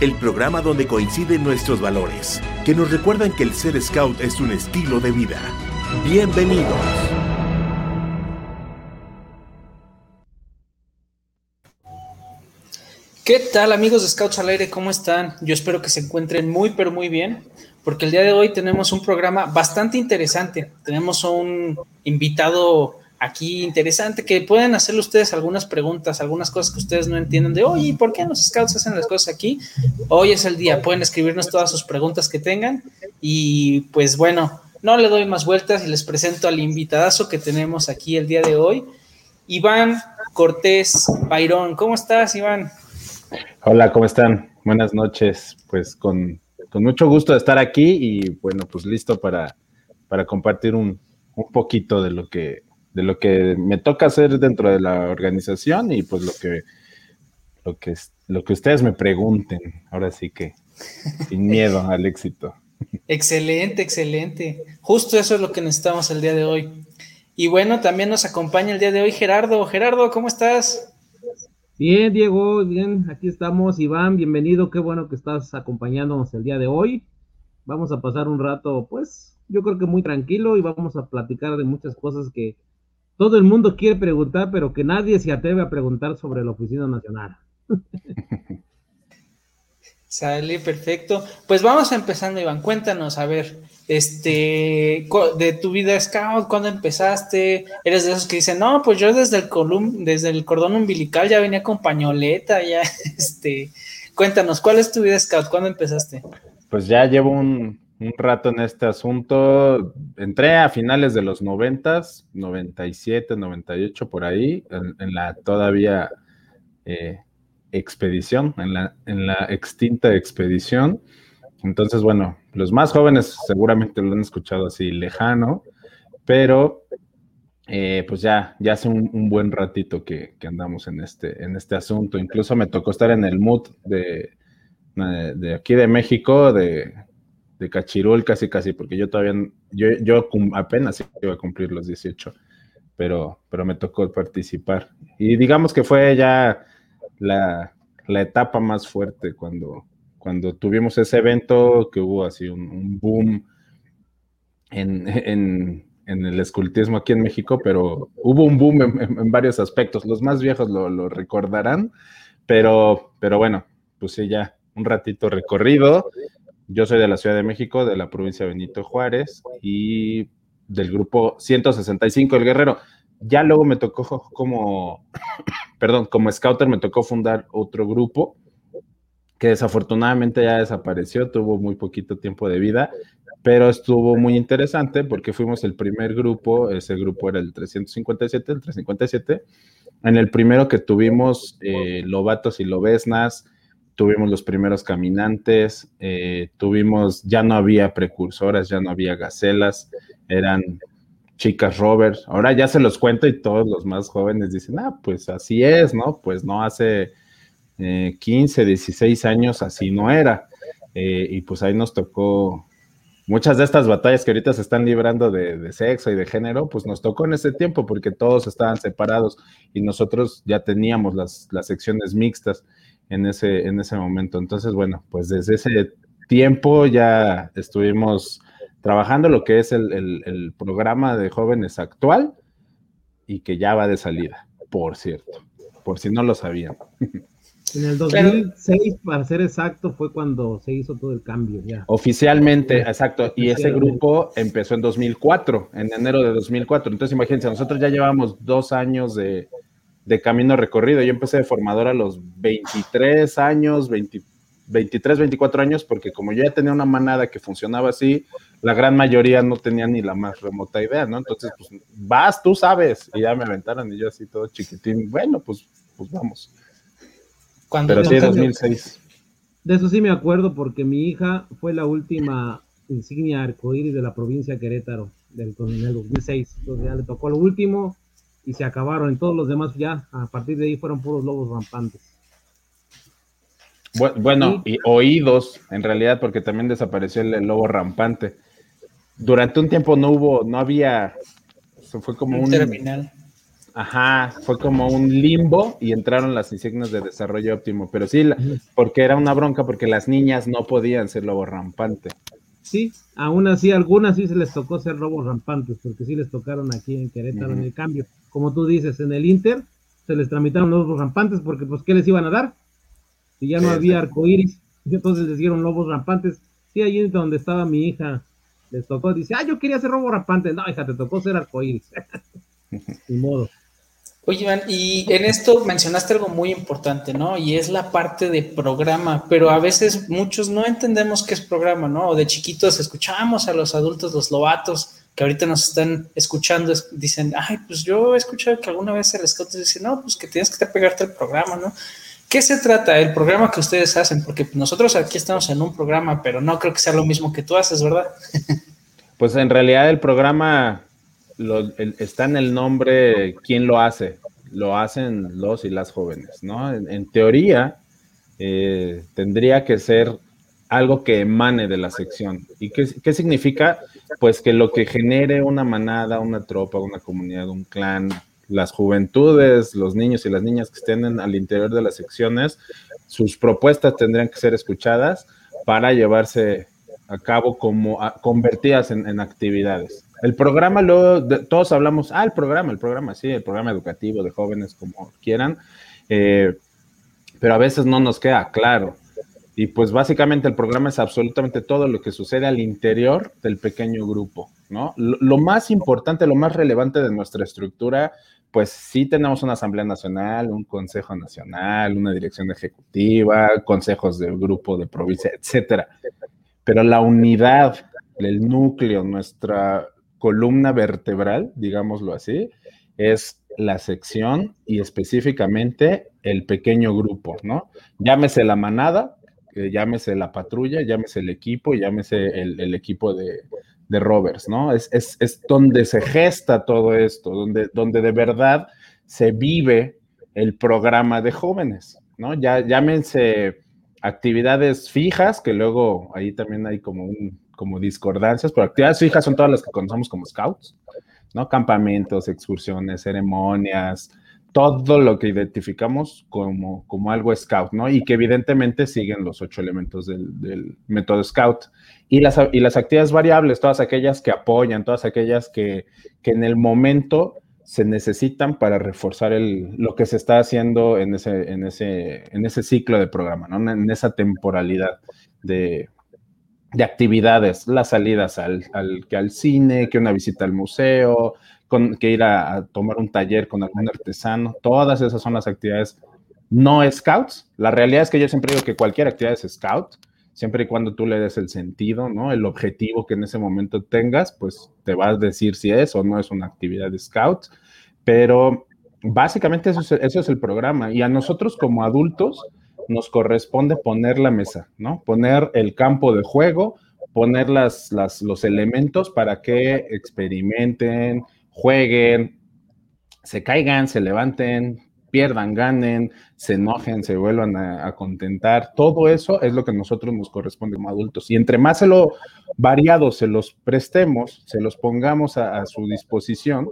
el programa donde coinciden nuestros valores, que nos recuerdan que el ser scout es un estilo de vida. Bienvenidos. ¿Qué tal amigos de Scouts al Aire? ¿Cómo están? Yo espero que se encuentren muy pero muy bien, porque el día de hoy tenemos un programa bastante interesante. Tenemos un invitado aquí interesante que pueden hacerle ustedes algunas preguntas, algunas cosas que ustedes no entienden de, oye, ¿por qué los Scouts hacen las cosas aquí? Hoy es el día, pueden escribirnos todas sus preguntas que tengan y pues bueno, no le doy más vueltas y les presento al invitadazo que tenemos aquí el día de hoy, Iván Cortés Bayrón. ¿Cómo estás, Iván? Hola, ¿cómo están? Buenas noches. Pues con, con, mucho gusto de estar aquí y bueno, pues listo para, para compartir un, un, poquito de lo que de lo que me toca hacer dentro de la organización y pues lo que lo que lo que ustedes me pregunten. Ahora sí que sin miedo al éxito. Excelente, excelente. Justo eso es lo que necesitamos el día de hoy. Y bueno, también nos acompaña el día de hoy Gerardo. Gerardo, ¿cómo estás? Bien, Diego, bien, aquí estamos. Iván, bienvenido, qué bueno que estás acompañándonos el día de hoy. Vamos a pasar un rato, pues, yo creo que muy tranquilo y vamos a platicar de muchas cosas que todo el mundo quiere preguntar, pero que nadie se atreve a preguntar sobre la Oficina Nacional. Sale, perfecto. Pues vamos empezando, Iván. Cuéntanos, a ver, este, de tu vida scout, ¿cuándo empezaste? ¿Eres de esos que dicen, no, pues yo desde el, colum desde el cordón umbilical ya venía con pañoleta, ya, este, cuéntanos, ¿cuál es tu vida scout? ¿Cuándo empezaste? Pues ya llevo un, un rato en este asunto. Entré a finales de los noventas, 97, 98, por ahí, en, la todavía... Eh, expedición, en la, en la extinta expedición. Entonces, bueno, los más jóvenes seguramente lo han escuchado así lejano, pero eh, pues ya, ya hace un, buen ratito que, andamos en este, en este asunto. Incluso me tocó estar en el mood de, de aquí de México, de, de Cachirul casi casi, porque yo todavía, yo, yo apenas iba a cumplir los 18, pero, pero me tocó participar. Y digamos que fue ya la, etapa más fuerte cuando, cuando tuvimos ese evento, que hubo así un, boom en, el escultismo aquí en México, pero hubo un boom en, varios aspectos. Los más viejos lo, recordarán, pero, pero bueno, pues sí, ya un ratito recorrido. Yo soy de la Ciudad de México, de la provincia de Benito Juárez y del grupo 165 El Guerrero. Ya luego me tocó como, perdón, como scouter me tocó fundar otro grupo que desafortunadamente ya desapareció, tuvo muy poquito tiempo de vida, pero estuvo muy interesante porque fuimos el primer grupo, ese grupo era el 357, el 357, en el primero que tuvimos eh, lobatos y lobesnas, tuvimos los primeros caminantes, eh, tuvimos, ya no había precursoras, ya no había gacelas, eran chicas Robert. Ahora ya se los cuento y todos los más jóvenes dicen, ah, pues así es, ¿no? Pues no hace 15, eh, 16 años así no era. Eh, y pues ahí nos tocó muchas de estas batallas que ahorita se están librando de, sexo y de género, pues nos tocó en ese tiempo porque todos estaban separados y nosotros ya teníamos las, las secciones mixtas en ese, en ese momento. Entonces, bueno, pues desde ese tiempo ya estuvimos trabajando lo que es el, programa de jóvenes actual y que ya va de salida, por cierto, por si no lo sabían. En el 2006, para ser exacto, fue cuando se hizo todo el cambio. Ya. Oficialmente, exacto. Y ese grupo empezó en 2004, en enero de 2004. Entonces, imagínense, nosotros ya llevamos dos años de, de camino recorrido. Yo empecé de formador a los 23 años, 23, 24 años, porque como yo ya tenía una manada que funcionaba así, la gran mayoría no tenía ni la más remota idea, ¿no? Entonces, pues vas, tú sabes. Y ya me aventaron y yo así todo chiquitín. Bueno, pues, pues vamos. Pero sí, 2006. De eso sí me acuerdo porque mi hija fue la última insignia arcoíris de la provincia de Querétaro del, en el 2006. Entonces ya le tocó lo último y se acabaron. En todos los demás ya, a partir de ahí fueron puros lobos rampantes. Bueno, y oídos, en realidad, porque también desapareció el, lobo rampante. Durante un tiempo no hubo, no había, fue como un, terminal. Ajá, fue como un limbo y entraron las insignias de desarrollo óptimo, pero sí, porque era una bronca, porque las niñas no podían ser lobo rampante. Sí, aún así, algunas sí se les tocó ser lobos rampantes, porque sí les tocaron aquí en Querétaro en el cambio. Como tú dices, en el Inter se les tramitaron lobos rampantes, porque pues, ¿qué les iban a dar? Si ya no había arcoíris, entonces les dieron lobos rampantes. Sí, ahí es donde estaba mi hija, les tocó, dice, ah, yo quería ser lobo rampante. No, hija, te tocó ser arcoíris. Ni modo. Oye, Iván, y en esto mencionaste algo muy importante, ¿no? Y es la parte de programa, pero a veces muchos no entendemos qué es programa, ¿no? O de chiquitos escuchamos a los adultos, los lobatos, que ahorita nos están escuchando, dicen, ay, pues yo he escuchado que alguna vez el scout dice, no, pues que tienes que pegarte el programa, ¿no? ¿Qué se trata el programa que ustedes hacen? Porque nosotros aquí estamos en un programa, pero no creo que sea lo mismo que tú haces, ¿verdad? Pues en realidad el programa está en el nombre quién lo hace. Lo hacen los y las jóvenes, ¿no? En, teoría, eh, tendría que ser algo que emane de la sección. ¿Y qué, qué, significa? Pues que lo que genere una manada, una tropa, una comunidad, un clan, las juventudes, los niños y las niñas que estén al interior de las secciones, sus propuestas tendrían que ser escuchadas para llevarse a cabo como convertidas en actividades. El programa, lo, todos hablamos, ah, el programa, el programa, sí, el programa educativo de jóvenes, como quieran, eh, pero a veces no nos queda claro. Y pues básicamente el programa es absolutamente todo lo que sucede al interior del pequeño grupo, ¿no? Lo, más importante, lo más relevante de nuestra estructura, pues sí tenemos una Asamblea Nacional, un Consejo Nacional, una Dirección Ejecutiva, consejos del grupo de provincia, etcétera. Pero la unidad, el núcleo, nuestra, columna vertebral, digámoslo así, es la sección y específicamente el pequeño grupo, ¿no? Llámese la manada, eh, llámese la patrulla, llámese el equipo, llámese el, equipo de, de, ¿no? Es, es, donde se gesta todo esto, donde, donde de verdad se vive el programa de jóvenes, ¿no? Ya llámense actividades fijas, que luego ahí también hay como un, como discordancias, pero actividades fijas son todas las que conocemos como scouts, ¿no? Campamentos, excursiones, ceremonias, todo lo que identificamos como, como algo scout, ¿no? Y que evidentemente siguen los ocho elementos del, método scout. Y las, y las actividades variables, todas aquellas que apoyan, todas aquellas que, que en el momento se necesitan para reforzar el, lo que se está haciendo en ese, en ese, en ese ciclo de programa, ¿no? En esa temporalidad de, de actividades, las salidas al, al, que al cine, que una visita al museo, con, que ir a, tomar un taller con algún artesano, todas esas son las actividades no scouts. La realidad es que yo siempre digo que cualquier actividad es scout, siempre y cuando tú le des el sentido, ¿no? El objetivo que en ese momento tengas, pues te vas a decir si es o no es una actividad de scout, pero básicamente eso es, eso es el programa. Y a nosotros como adultos, nos corresponde poner la mesa, ¿no? Poner el campo de juego, poner las, los elementos para que experimenten, jueguen, se caigan, se levanten, pierdan, ganen, se enojen, se vuelvan a, contentar. Todo eso es lo que a nosotros nos corresponde como adultos. Y entre más se lo variado se los prestemos, se los pongamos a, su disposición,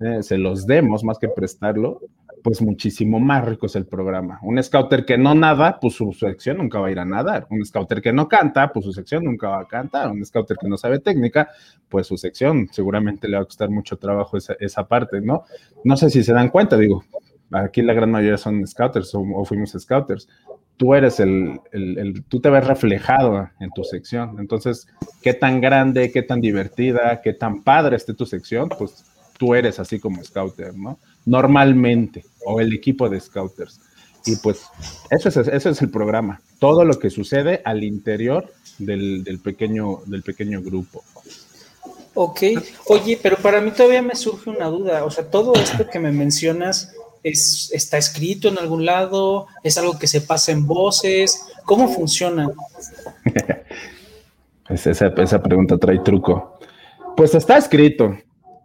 eh, se los demos más que prestarlo, pues muchísimo más rico es el programa. Un scouter que no nada, pues su sección nunca va a ir a nadar. Un scouter que no canta, pues su sección nunca va a cantar. Un scouter que no sabe técnica, pues su sección seguramente le va a costar mucho trabajo esa, esa parte, ¿no? No sé si se dan cuenta, digo, aquí la gran mayoría son scouters o, fuimos scouters. Tú eres el, el, tú te ves reflejado en tu sección. Entonces, qué tan grande, qué tan divertida, qué tan padre esté tu sección, pues tú eres así como scouter, ¿no? Normalmente, o el equipo de scouters. Y pues eso es, es el programa. Todo lo que sucede al interior del, del, pequeño, del pequeño grupo. Ok, oye, pero para mí todavía me surge una duda. O sea, todo esto que me mencionas es, está escrito en algún lado, es algo que se pasa en voces. ¿Cómo funciona? esa, esa pregunta trae truco. Pues está escrito.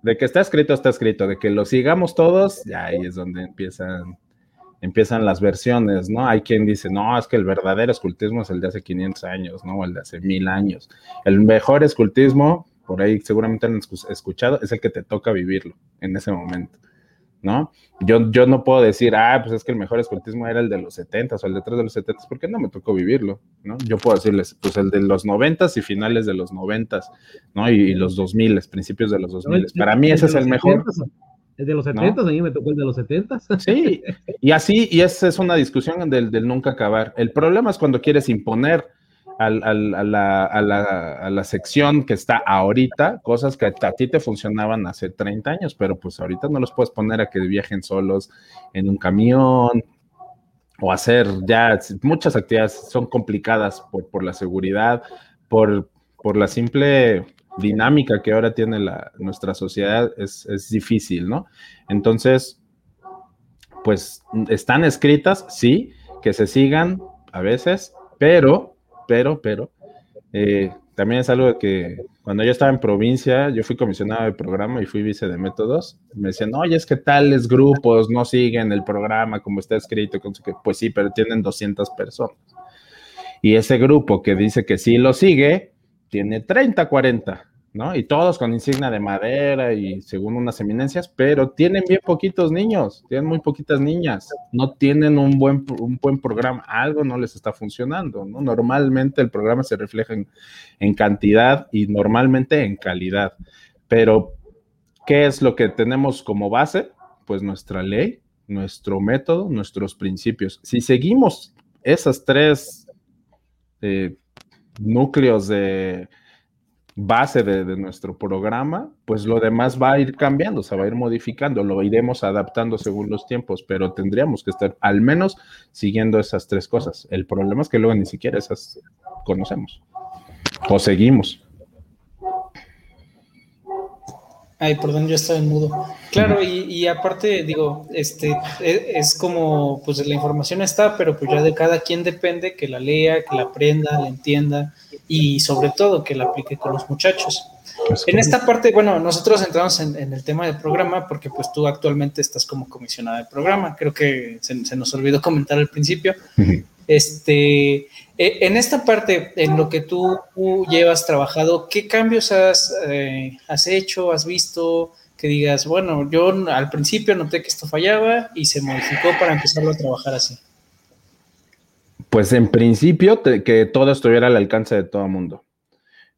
De que está escrito, está escrito. De que lo sigamos todos, ya ahí es donde empiezan empiezan las versiones, ¿no? Hay quien dice, no, es que el verdadero escultismo es el de hace 500 años, ¿no? O el de hace mil años. El mejor escultismo, por ahí seguramente han escuchado, es el que te toca vivirlo en ese momento, ¿no? Yo, yo no puedo decir, ah, pues es que el mejor escultismo era el de los 70 o el de 3 de los 70 porque no me tocó vivirlo, ¿no? Yo puedo decirles, pues el de los 90 y finales de los 90, ¿no? Y, los 2000, principios de los 2000. Para mí ese es el mejor. El de los 70, a mí me tocó el de los 70. Sí, y así, y esa es una discusión del, nunca acabar. El problema es cuando quieres imponer a, la, sección que está ahorita, cosas que a ti te funcionaban hace 30 años, pero pues ahorita no los puedes poner a que viajen solos en un camión o hacer ya muchas actividades son complicadas por, la seguridad, por, la simple dinámica que ahora tiene nuestra sociedad es, difícil, ¿no? Entonces, pues están escritas, sí, que se sigan a veces, pero, pero, pero, eh, también es algo que cuando yo estaba en provincia, yo fui comisionado de programa y fui vice de métodos, me decían, oye, es que tales grupos no siguen el programa como está escrito, pues sí, pero tienen 200 personas. Y ese grupo que dice que sí lo sigue, tiene 30, 40. ¿No? Y todos con insignia de madera y según unas eminencias, pero tienen bien poquitos niños, tienen muy poquitas niñas, no tienen un buen, un buen programa, algo no les está funcionando, ¿no? Normalmente el programa se refleja en, cantidad y normalmente en calidad, pero ¿qué es lo que tenemos como base? Pues nuestra ley, nuestro método, nuestros principios. Si seguimos esas tres eh, núcleos de base de, nuestro programa, pues lo demás va a ir cambiando, se va a ir modificando, lo iremos adaptando según los tiempos, pero tendríamos que estar al menos siguiendo esas tres cosas. El problema es que luego ni siquiera esas conocemos o seguimos. Ay, perdón, yo estaba en mudo. Claro, y, aparte, digo, este, e, es, como, pues la información está, pero pues ya de cada quien depende que la lea, que la aprenda, la entienda y sobre todo que la aplique con los muchachos. En esta parte, bueno, nosotros entramos en, el tema del programa porque pues tú actualmente estás como comisionada de programa, creo que se, se nos olvidó comentar al principio. Este, e, en esta parte, en lo que tú llevas trabajado, ¿qué cambios has, eh, has hecho, has visto? Que digas, bueno, yo al principio noté que esto fallaba y se modificó para empezarlo a trabajar así. Pues en principio que todo estuviera al alcance de todo el mundo.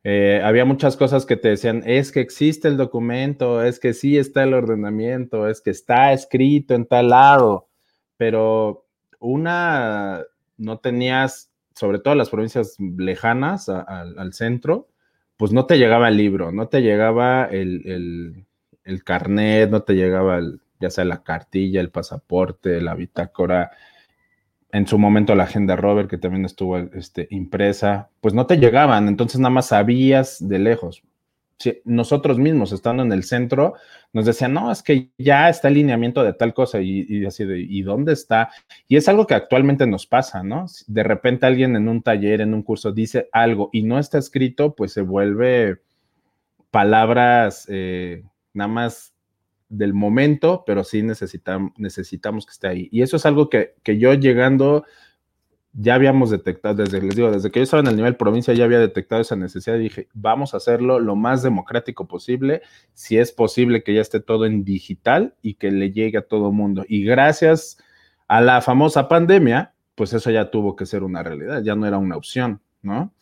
Eh, había muchas cosas que te decían, es que existe el documento, es que sí está el ordenamiento, es que está escrito en tal lado, pero una, no tenías sobre todo las provincias lejanas al centro, pues no te llegaba el libro, no te llegaba el, carnet, no te llegaba ya sea la cartilla, el pasaporte, la bitácora, en su momento la agenda Robert, que también estuvo este, impresa, pues no te llegaban, entonces nada más sabías de lejos nosotros mismos, estando en el centro, nos decían, no, es que ya está el lineamiento de tal cosa y, así de, ¿y dónde está? Y es algo que actualmente nos pasa, ¿no? De repente alguien en un taller, en un curso, dice algo y no está escrito, pues se vuelve palabras eh, nada más del momento, pero sí necesitamos, necesitamos que esté ahí. Y eso es algo que, que yo llegando ya habíamos detectado, desde, les digo, desde que yo estaba en el nivel provincia ya había detectado esa necesidad y dije, vamos a hacerlo lo más democrático posible, si es posible que ya esté todo en digital y que le llegue a todo mundo. Y gracias a la famosa pandemia, pues eso ya tuvo que ser una realidad, ya no era una opción, ¿no?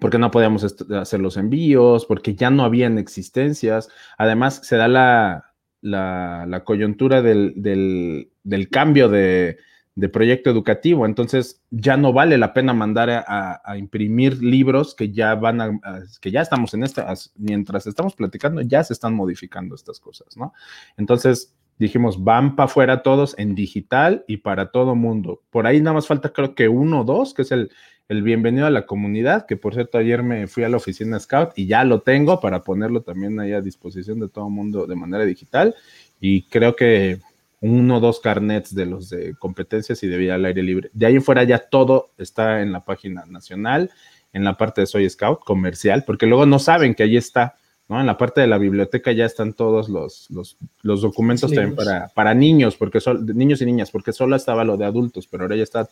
Porque no podíamos hacer los envíos, porque ya no habían existencias. Además, se da la, la, coyuntura del, del, cambio de, de, proyecto educativo. Entonces ya no vale la pena mandar a, imprimir libros que ya van a, que ya estamos en esta, mientras estamos platicando, ya se están modificando estas cosas, ¿no? Entonces dijimos, van para afuera todos en digital y para todo mundo. Por ahí nada más falta creo que uno o dos, que es el, el bienvenido a la comunidad, que por cierto ayer me fui a la oficina Scout y ya lo tengo para ponerlo también ahí a disposición de todo mundo de manera digital. Y creo que uno o dos carnets de los de competencias y de vida al aire libre. De ahí en fuera ya todo está en la página nacional, en la parte de Soy Scout comercial, porque luego no saben que ahí está, ¿no? En la parte de la biblioteca ya están todos los, los, documentos también para, para niños, porque son niños y niñas, porque solo estaba lo de adultos, pero ahora ya está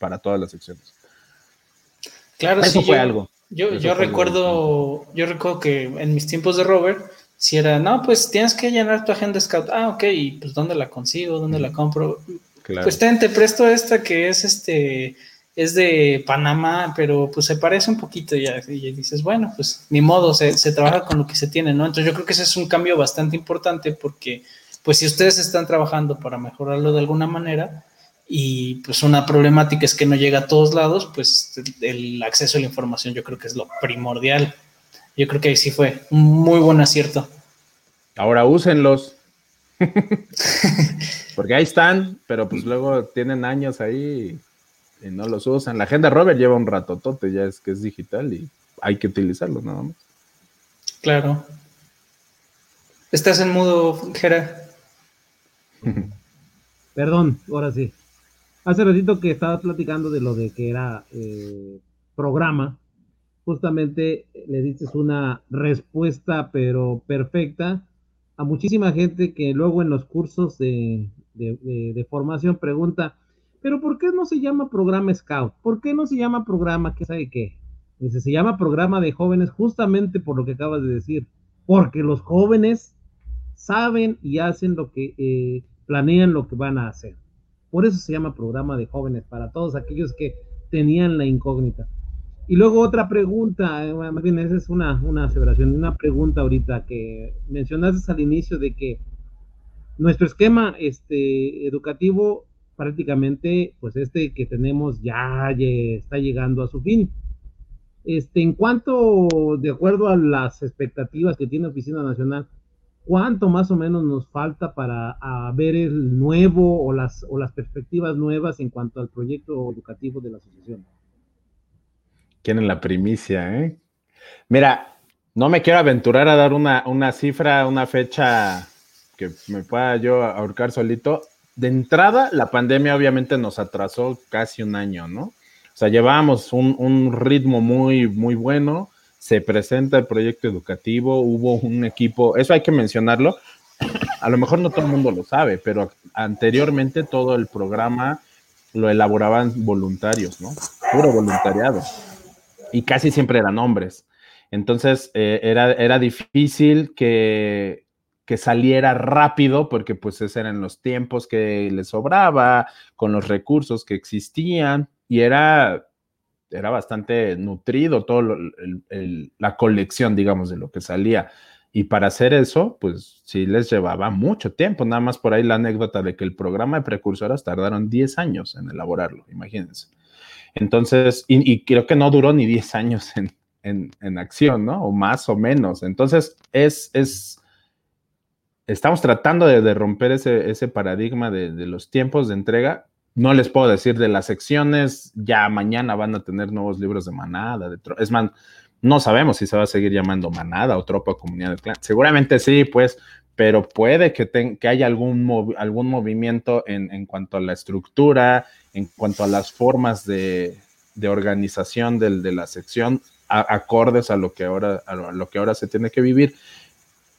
para todas las secciones. Claro, Eso sí, fue algo. Yo, yo recuerdo, yo recuerdo que en mis tiempos de Robert, si era, no, pues tienes que llenar tu agenda Scout. Ah, ok, y pues ¿dónde la consigo? ¿Dónde la compro? Pues ten, te presto esta que es este, es de Panamá, pero pues se parece un poquito ya. Y dices, bueno, pues ni modo, se, se trabaja con lo que se tiene, ¿no? Entonces yo creo que ese es un cambio bastante importante porque, pues si ustedes están trabajando para mejorarlo de alguna manera, y pues una problemática es que no llega a todos lados, pues el acceso a la información yo creo que es lo primordial. Yo creo que ahí sí fue un muy buen acierto. Ahora úsenlos. Porque ahí están, pero pues luego tienen años ahí y no los usan. La agenda Robert lleva un ratotote, ya es que es digital y hay que utilizarlo nada más. Claro. ¿Estás en mudo, Jera? Perdón, ahora sí. Hace ratito que estabas platicando de lo de que era eh, programa, justamente le diste una respuesta, pero perfecta, a muchísima gente que luego en los cursos de, formación pregunta, pero ¿por qué no se llama programa Scout? ¿Por qué no se llama programa qué sabe qué? Dice, se llama programa de jóvenes justamente por lo que acabas de decir, porque los jóvenes saben y hacen lo que eh, planean lo que van a hacer. Por eso se llama programa de jóvenes, para todos aquellos que tenían la incógnita. Y luego otra pregunta, eh, más bien esa es una, una aseveración, una pregunta ahorita que mencionaste al inicio de que nuestro esquema este, educativo prácticamente, pues este que tenemos ya, ya está llegando a su fin. Este, en cuanto, de acuerdo a las expectativas que tiene Oficina Nacional, ¿Cuánto más o menos nos falta para ver el nuevo o las, o las perspectivas nuevas en cuanto al proyecto educativo de la asociación? Quieren la primicia, ¿eh? Mira, no me quiero aventurar a dar una, una cifra, una fecha que me pueda yo ahorcar solito. De entrada, la pandemia obviamente nos atrasó casi un año, ¿no? O sea, llevábamos un, un ritmo muy, muy bueno se presenta el proyecto educativo, hubo un equipo, eso hay que mencionarlo, a lo mejor no todo el mundo lo sabe, pero anteriormente todo el programa lo elaboraban voluntarios, ¿no? Puro voluntariado. Y casi siempre eran hombres. Entonces eh, era, era difícil que, que saliera rápido porque pues esos eran los tiempos que les sobraba, con los recursos que existían y era era bastante nutrido todo la colección, digamos, de lo que salía. Y para hacer eso, pues sí les llevaba mucho tiempo. Nada más por ahí la anécdota de que el programa de precursoras tardaron 10 años en elaborarlo, imagínense. Entonces, y, creo que no duró ni 10 años en, acción, ¿no? O más o menos. Entonces, es, es, estamos tratando de, romper ese, paradigma de, de, los tiempos de entrega no les puedo decir de las secciones, ya mañana van a tener nuevos libros de manada, de es más, no sabemos si se va a seguir llamando manada o tropa comunidad de clan. Seguramente sí, pues, pero puede que, que haya algún, algún movimiento en, cuanto a la estructura, en cuanto a las formas de, organización de la sección, acordes a lo, que ahora, se tiene que vivir.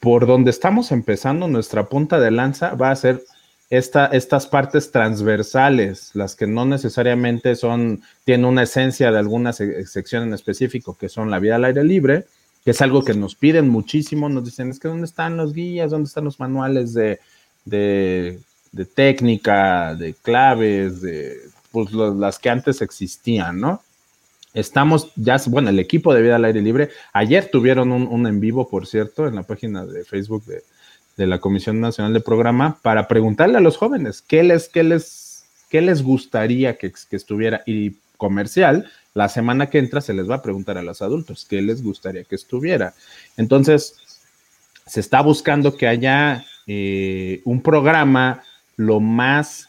Por donde estamos empezando, nuestra punta de lanza va a ser estas partes transversales, las que no necesariamente son, tienen una esencia de alguna sección en específico, que son la vida al aire libre, que es algo que nos piden muchísimo, nos dicen, es que ¿dónde están los guías? ¿Dónde están los manuales de, técnica, de claves, de pues, las que antes existían, ¿no? Estamos ya, bueno, el equipo de vida al aire libre, ayer tuvieron un, un en vivo, por cierto, en la página de Facebook de, de la Comisión Nacional de Programa para preguntarle a los jóvenes qué les, qué les, qué les gustaría que, que estuviera. Y comercial, la semana que entra se les va a preguntar a los adultos qué les gustaría que estuviera. Entonces, se está buscando que haya eh, un programa lo más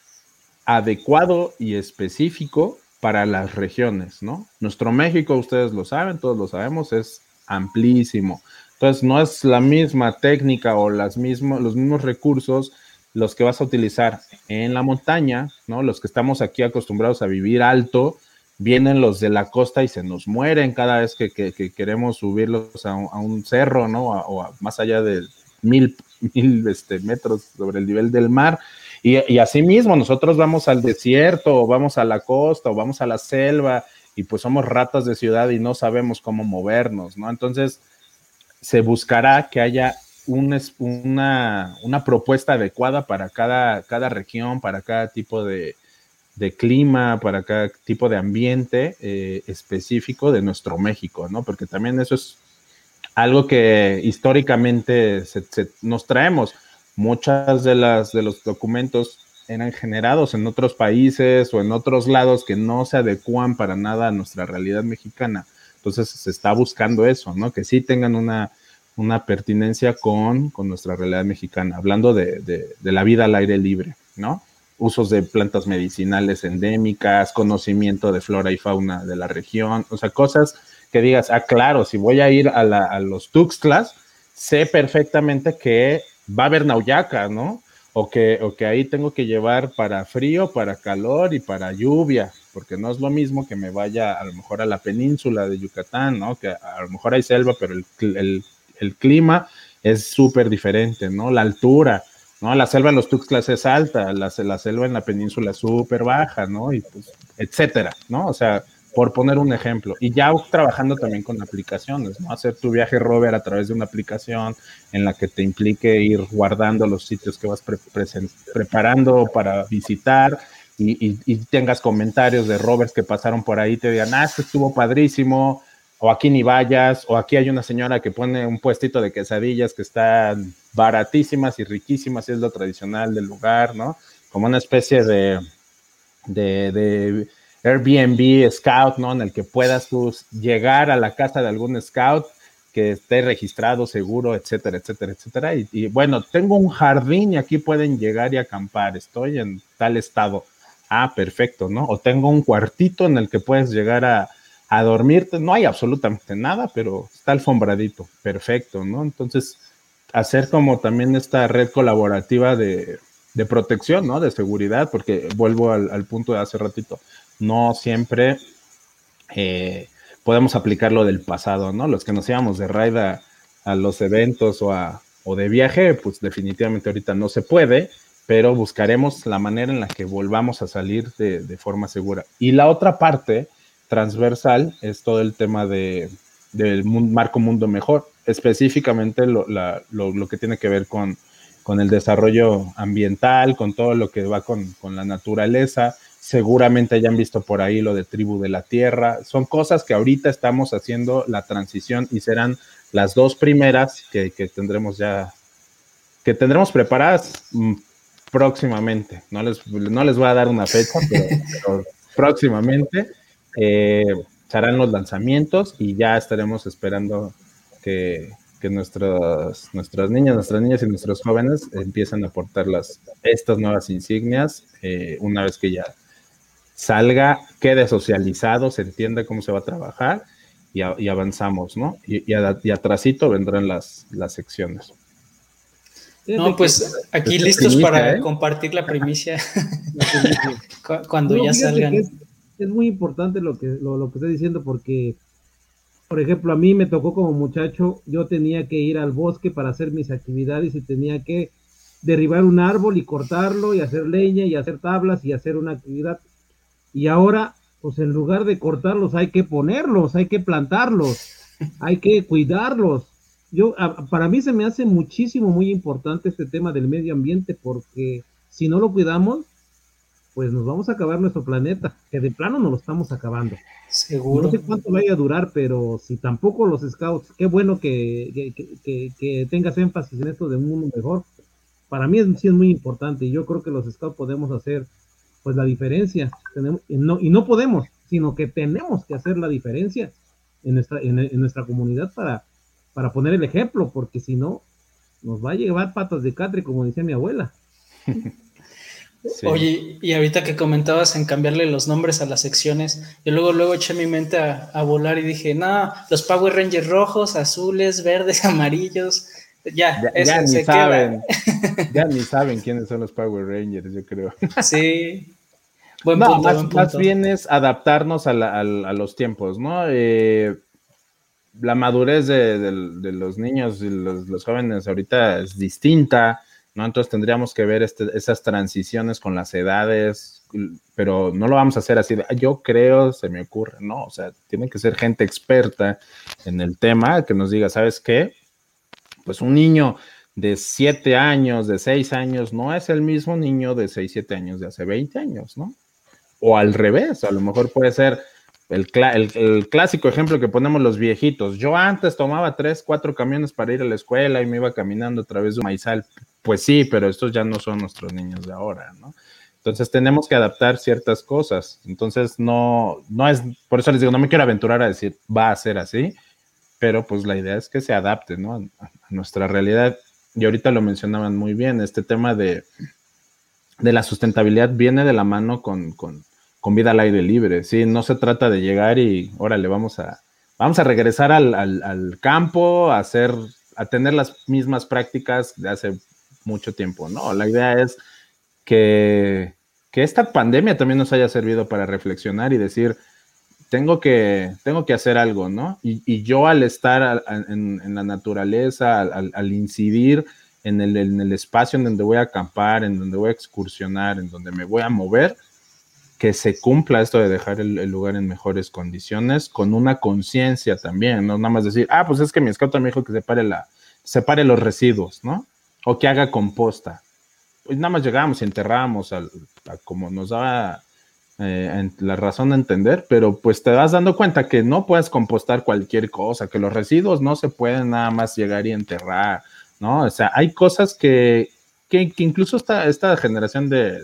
adecuado y específico para las regiones, ¿no? Nuestro México, ustedes lo saben, todos lo sabemos, es amplísimo. Entonces, no es la misma técnica o las los mismos recursos los que vas a utilizar en la montaña, ¿no? Los que estamos aquí acostumbrados a vivir alto, vienen los de la costa y se nos mueren cada vez que, queremos subirlos a un, cerro, ¿no? o más allá de mil, mil este, metros sobre el nivel del mar. Y, y asimismo, nosotros vamos al desierto, o vamos a la costa, o vamos a la selva, y pues somos ratas de ciudad y no sabemos cómo movernos, ¿no? Entonces, se buscará que haya una, una propuesta adecuada para cada, cada región, para cada tipo de, clima, para cada tipo de ambiente eh, específico de nuestro México, ¿no? Porque también eso es algo que históricamente nos traemos. Muchas de las de los documentos eran generados en otros países o en otros lados que no se adecuan para nada a nuestra realidad mexicana. Entonces se está buscando eso, ¿no? Que sí tengan una, una pertinencia con, con nuestra realidad mexicana, hablando de, de la vida al aire libre, ¿no? usos de plantas medicinales endémicas, conocimiento de flora y fauna de la región, o sea, cosas que digas, ah, claro, si voy a ir a, los Tuxtlas, sé perfectamente que va a haber nauyaca, ¿no? O que, o que ahí tengo que llevar para frío, para calor y para lluvia, porque no es lo mismo que me vaya a lo mejor a la península de Yucatán, ¿no? Que a lo mejor hay selva, pero el, el clima es súper diferente, ¿no? La altura, ¿no? La selva en los Tuxtlas es alta, la, la selva en la península es súper baja, ¿no? Y pues, etcétera, ¿no? O sea, por poner un ejemplo. Y ya trabajando también con aplicaciones, ¿no? Hacer tu viaje rover a través de una aplicación en la que te implique ir guardando los sitios que vas preparando para visitar y, tengas comentarios de rovers que pasaron por ahí, te digan, ah, esto estuvo padrísimo, o aquí ni vayas, o aquí hay una señora que pone un puestito de quesadillas que están baratísimas y riquísimas, y es lo tradicional del lugar, ¿no? Como una especie de, de, Airbnb Scout, ¿no? En el que puedas tú llegar a la casa de algún Scout que esté registrado, seguro, etcétera, etcétera, etcétera. Y, bueno, tengo un jardín y aquí pueden llegar y acampar, estoy en tal estado. Ah, perfecto, ¿no? O tengo un cuartito en el que puedes llegar a, a dormirte, no hay absolutamente nada, pero está alfombradito, perfecto, ¿no? Entonces, hacer como también esta red colaborativa de, protección, ¿no? De seguridad, porque vuelvo al, punto de hace ratito, no siempre eh, podemos aplicar lo del pasado, ¿no? Los que nos íbamos de raid a, los eventos o, a, o de viaje, pues definitivamente ahorita no se puede, pero buscaremos la manera en la que volvamos a salir de, forma segura. Y la otra parte transversal es todo el tema de, del marco mundo mejor, específicamente lo, que tiene que ver con, con, el desarrollo ambiental, con todo lo que va con, la naturaleza. Seguramente hayan visto por ahí lo de tribu de la tierra. Son cosas que ahorita estamos haciendo la transición y serán las dos primeras que, tendremos ya, que tendremos preparadas mm, próximamente. No les, no les voy a dar una fecha, pero próximamente eh, se harán los lanzamientos y ya estaremos esperando que, nuestros, nuestras niñas, nuestras niñas y nuestros jóvenes empiecen a portar las, estas nuevas insignias eh, una vez que ya salga, quede socializado, se entienda cómo se va a trabajar y, avanzamos, ¿no? Y, y, atrasito vendrán las, las secciones. No, pues aquí listos para ¿eh? compartir la primicia cuando ya salgan es muy importante lo que, lo, lo que estoy diciendo porque, por ejemplo, a mí me tocó como muchacho, yo tenía que ir al bosque para hacer mis actividades y tenía que derribar un árbol y cortarlo y hacer leña y hacer tablas y hacer una actividad. Y ahora, pues en lugar de cortarlos hay que ponerlos, hay que plantarlos, hay que cuidarlos. Yo, para mí se me hace muchísimo, muy importante este tema del medio ambiente porque si no lo cuidamos, pues nos vamos a acabar nuestro planeta, que de plano nos lo estamos acabando. Seguro. No sé cuánto vaya a durar, pero si tampoco los scouts, qué bueno que, que, tengas énfasis en esto de un mundo mejor, para mí es, sí es muy importante y yo creo que los scouts podemos hacer pues la diferencia. Tenemos, y, no, y no podemos, sino que tenemos que hacer la diferencia en nuestra, en, nuestra comunidad para, para poner el ejemplo, porque si no, nos va a llevar patas de catre, como decía mi abuela. Oye, y ahorita que comentabas en cambiarle los nombres a las secciones, yo luego, luego eché mi mente a, volar y dije, no, los Power Rangers rojos, azules, verdes, amarillos, ya, ya, ni saben, ya ni saben quiénes son los Power Rangers, yo creo. Sí. Buen no, más, bien es adaptarnos a, los tiempos, ¿no? Eh, la madurez de, los niños y los, jóvenes ahorita es distinta, ¿no? Entonces tendríamos que ver este, esas transiciones con las edades, pero no lo vamos a hacer así yo creo, se me ocurre, no, o sea, tiene que ser gente experta en el tema que nos diga, ¿sabes qué? Pues un niño de 7 años, de 6 años, no es el mismo niño de 6, 7 años de hace 20 años, ¿no? O al revés, a lo mejor puede ser el, clásico ejemplo que ponemos los viejitos. Yo antes tomaba 3, 4 camiones para ir a la escuela y me iba caminando a través de un maizal. Pues sí, pero estos ya no son nuestros niños de ahora, ¿no? Entonces tenemos que adaptar ciertas cosas. Entonces no, no es, por eso les digo, no me quiero aventurar a decir va a ser así, pero pues la idea es que se adapte ¿no? a, nuestra realidad. Y ahorita lo mencionaban muy bien, este tema de, de la sustentabilidad viene de la mano con, con, vida al aire libre, ¿sí? No se trata de llegar y, órale, vamos a, vamos a regresar al, al, al campo, a, hacer, a tener las mismas prácticas de hace mucho tiempo, ¿no? La idea es que, que esta pandemia también nos haya servido para reflexionar y decir, tengo que, tengo que hacer algo, ¿no? Y, yo al estar en, la naturaleza, al, incidir en el, espacio en donde voy a acampar, en donde voy a excursionar, en donde me voy a mover, que se cumpla esto de dejar el, lugar en mejores condiciones, con una conciencia también, no nada más decir, ah, pues es que mi scout me dijo que separe, la, separe los residuos, ¿no? O que haga composta. Pues nada más llegamos y enterramos al, como nos daba eh, la razón de entender, pero pues te vas dando cuenta que no puedes compostar cualquier cosa, que los residuos no se pueden nada más llegar y enterrar, ¿no? O sea, hay cosas que, que, incluso esta, esta generación de,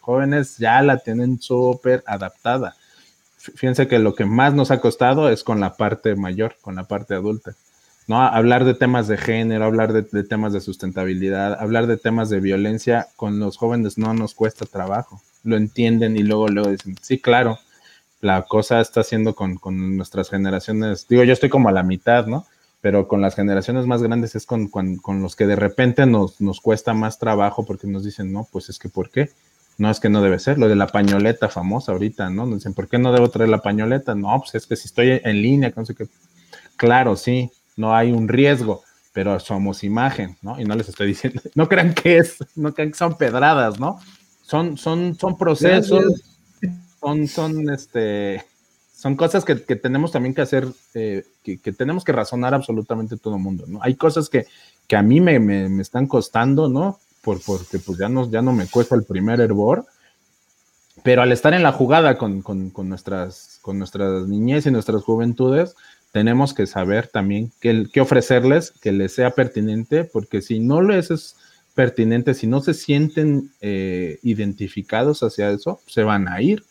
jóvenes ya la tienen súper adaptada. Fíjense que lo que más nos ha costado es con la parte mayor, con la parte adulta. ¿no? Hablar de temas de género, hablar de, temas de sustentabilidad, hablar de temas de violencia, con los jóvenes no nos cuesta trabajo lo entienden y luego, luego dicen, sí, claro, la cosa está haciendo con, nuestras generaciones, digo, yo estoy como a la mitad, ¿no? Pero con las generaciones más grandes es con, los que de repente nos, nos cuesta más trabajo porque nos dicen, no, pues es que, ¿por qué? No, es que no debe ser, lo de la pañoleta famosa ahorita, ¿no? Nos dicen, ¿por qué no debo traer la pañoleta? No, pues es que si estoy en línea, no sé qué. Claro, sí, no hay un riesgo, pero somos imagen, ¿no? Y no les estoy diciendo, no crean que es, no crean que son pedradas, ¿no? Son, son, son procesos, son, son, este, son cosas que, tenemos también que hacer, eh, que, tenemos que razonar absolutamente todo el mundo, ¿no? Hay cosas que, que a mí me, me, están costando, ¿no? Por, porque pues ya no, ya no me cuesta el primer hervor, pero al estar en la jugada con, con, con, nuestras, con nuestras niñez y nuestras juventudes, tenemos que saber también qué, qué ofrecerles, que les sea pertinente, porque si no les es pertinentes, si no se sienten eh, identificados hacia eso, se van a ir.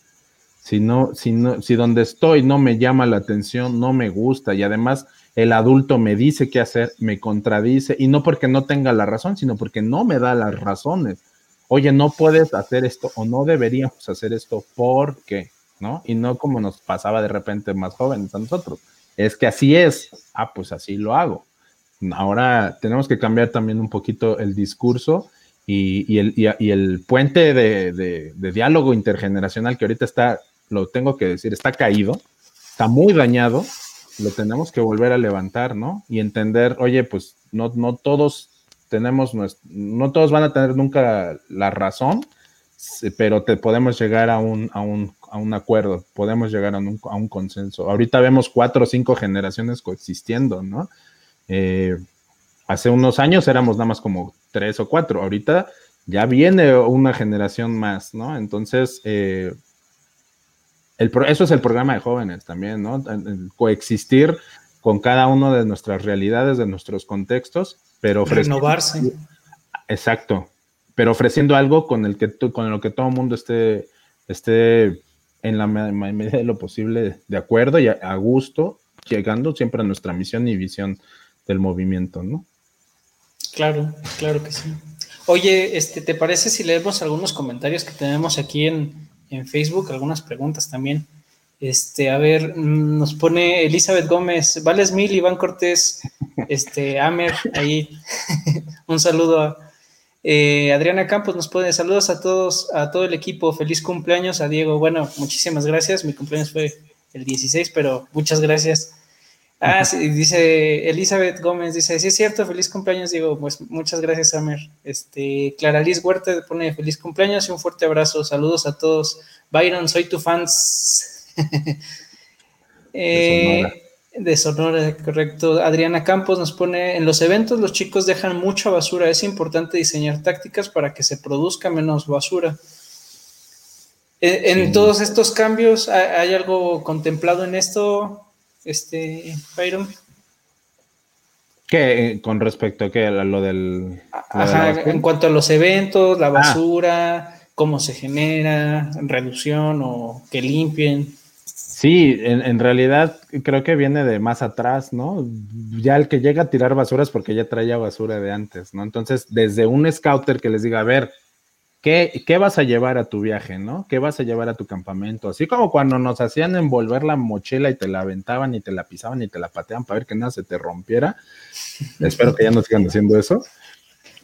Si no, si no, si donde estoy no me llama la atención, no me gusta y además el adulto me dice qué hacer, me contradice y no porque no tenga la razón, sino porque no me da las razones. Oye, no puedes hacer esto o no deberíamos hacer esto porque, ¿no? Y no como nos pasaba de repente más jóvenes a nosotros. Es que así es. Ah, pues así lo hago ahora tenemos que cambiar también un poquito el discurso y, el, el, puente de, diálogo intergeneracional que ahorita está, lo tengo que decir, está caído, está muy dañado, lo tenemos que volver a levantar, ¿no? Y entender, oye, pues no, no todos tenemos, no todos van a tener nunca la razón, pero te podemos llegar a un, a un, a un acuerdo, podemos llegar a un, a un consenso. Ahorita vemos cuatro o cinco generaciones coexistiendo, ¿no? Eh, hace unos años éramos nada más como tres o cuatro, ahorita ya viene una generación más, ¿no? Entonces, eh, eso es el programa de jóvenes también, ¿no? coexistir con cada una de nuestras realidades, de nuestros contextos, pero renovarse. Exacto, pero ofreciendo algo con el que con lo que todo el mundo esté, esté en la medida de lo posible de acuerdo y a, gusto, llegando siempre a nuestra misión y visión del movimiento, ¿no? Claro, claro que sí. Oye, este, ¿te parece si leemos algunos comentarios que tenemos aquí en, en Facebook? Algunas preguntas también. Este, a ver, mm, nos pone Elizabeth Gómez, Vales Mil, Iván Cortés, este, Amer, ahí, un saludo a eh, Adriana Campos nos pone saludos a todos, a todo el equipo, feliz cumpleaños a Diego. Bueno, muchísimas gracias, mi cumpleaños fue el 16, pero muchas gracias. Ah, sí, dice Elizabeth Gómez, dice, sí es cierto, feliz cumpleaños, Diego. Pues muchas gracias, Amer. Este, Clara Liz Huerta pone feliz cumpleaños y un fuerte abrazo. Saludos a todos. Byron, soy tu fans. eh, de Sonora, correcto. Adriana Campos nos pone, en los eventos los chicos dejan mucha basura, es importante diseñar tácticas para que se produzca menos basura. E, en, todos estos cambios, ¿hay algo contemplado en esto, este, Byron? ¿Qué? ¿Con respecto a qué? A lo del... Ajá, en cuanto a los eventos, la ah. basura, cómo se genera, reducción o que limpien. Sí, en, realidad creo que viene de más atrás, ¿no? Ya el que llega a tirar basura es porque ya traía basura de antes, ¿no? Entonces, desde un scouter que les diga, a ver, ¿qué, ¿qué vas a llevar a tu viaje, ¿no? ¿Qué vas a llevar a tu campamento? Así como cuando nos hacían envolver la mochila y te la aventaban y te la pisaban y te la pateaban para ver que nada se te rompiera. Espero que ya no sigan haciendo eso.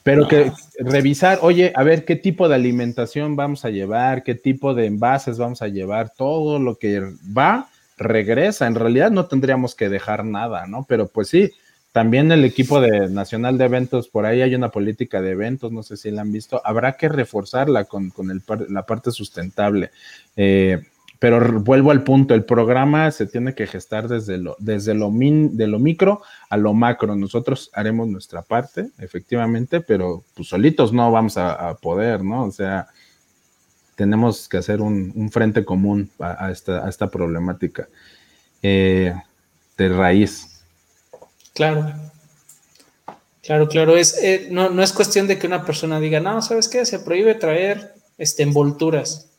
Pero que revisar, oye, a ver qué tipo de alimentación vamos a llevar, qué tipo de envases vamos a llevar, todo lo que va, regresa. En realidad no tendríamos que dejar nada, ¿no? Pero pues sí, también el equipo de Nacional de Eventos, por ahí hay una política de eventos, no sé si la han visto, habrá que reforzarla con, con el, la parte sustentable. Eh, pero vuelvo al punto, el programa se tiene que gestar desde lo, desde lo, min, de lo micro a lo macro. Nosotros haremos nuestra parte, efectivamente, pero pues solitos no vamos a, poder, ¿no? O sea, tenemos que hacer un, frente común a, esta, problemática eh, de raíz. Claro. Claro, claro. Es, eh, no, no es cuestión de que una persona diga, no, ¿sabes qué? Se prohíbe traer este, envolturas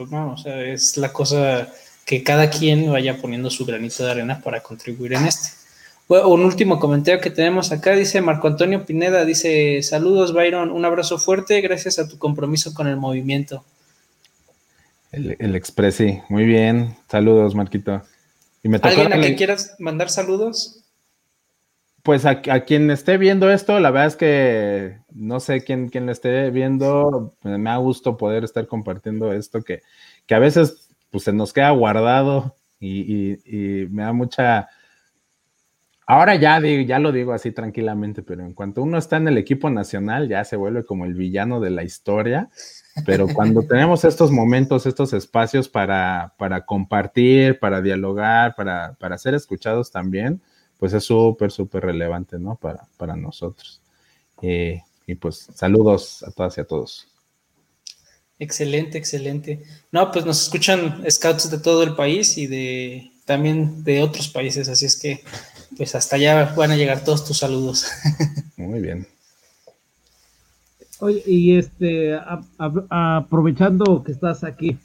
pues no, o sea, es la cosa que cada quien vaya poniendo su granito de arena para contribuir en este. un último comentario que tenemos acá, dice Marco Antonio Pineda, dice, saludos Byron, un abrazo fuerte, gracias a tu compromiso con el movimiento. El, el Expressi, muy bien, saludos Marquito. Y me ¿Alguien a quien quieras mandar saludos? Pues a, quien esté viendo esto, la verdad es que no sé quién, quién lo esté viendo, me da gusto poder estar compartiendo esto que, que a veces pues se nos queda guardado y, me da mucha... Ahora ya, ya lo digo así tranquilamente, pero en cuanto uno está en el equipo nacional ya se vuelve como el villano de la historia, pero cuando tenemos estos momentos, estos espacios para, para compartir, para dialogar, para, para ser escuchados también, pues es súper, súper relevante, ¿no? Para, para nosotros. Eh, y pues saludos a todas y a todos. Excelente, excelente. No, pues nos escuchan scouts de todo el país y de también de otros países, así es que pues hasta allá van a llegar todos tus saludos. Muy bien. Oye, y este, aprovechando que estás aquí,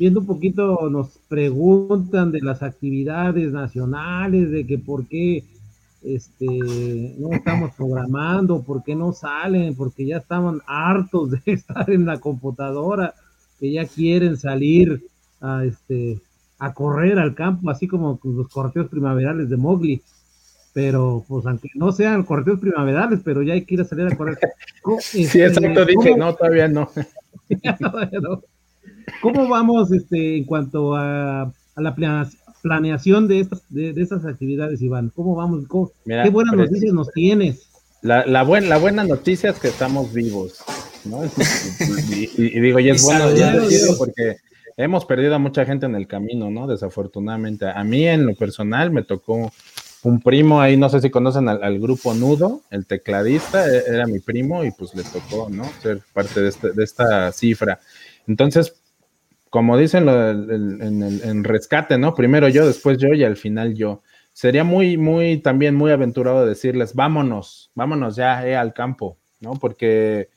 viendo un poquito, nos preguntan de las actividades nacionales, de que por qué este, no estamos programando, por qué no salen, porque ya estaban hartos de estar en la computadora, que ya quieren salir a, este, a correr al campo, así como los corteos primaverales de Mowgli. Pero, pues, aunque no sean corteos primaverales, pero ya hay que ir a salir a correr. sí, exacto, este, dije, no, todavía no. todavía no. ¿Cómo vamos este, en cuanto a, la planeación de estas, de, estas actividades, Iván? ¿Cómo vamos? ¿Qué buenas noticias nos tienes? La, la, la buena noticia es que estamos vivos, ¿no? y, digo, y es bueno porque hemos perdido a mucha gente en el camino, ¿no? Desafortunadamente. A mí, en lo personal, me tocó un primo ahí, no sé si conocen al, al, grupo Nudo, el tecladista, e, era mi primo y pues le tocó, ¿no? Ser parte de, este, de esta cifra. Entonces, como dicen en, el, rescate, ¿no? Primero yo, después yo y al final yo. Sería muy, muy, también muy aventurado decirles, vámonos, vámonos ya eh, al campo, ¿no? Porque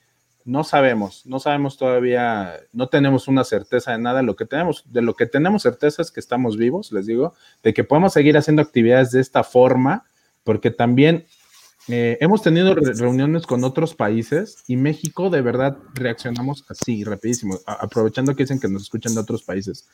no sabemos, no sabemos todavía, no tenemos una certeza de nada. Lo que tenemos, de lo que tenemos certeza es que estamos vivos, les digo, de que podemos seguir haciendo actividades de esta forma, porque también eh, hemos tenido reuniones con otros países y México de verdad reaccionamos así, rapidísimo, aprovechando que dicen que nos escuchan de otros países.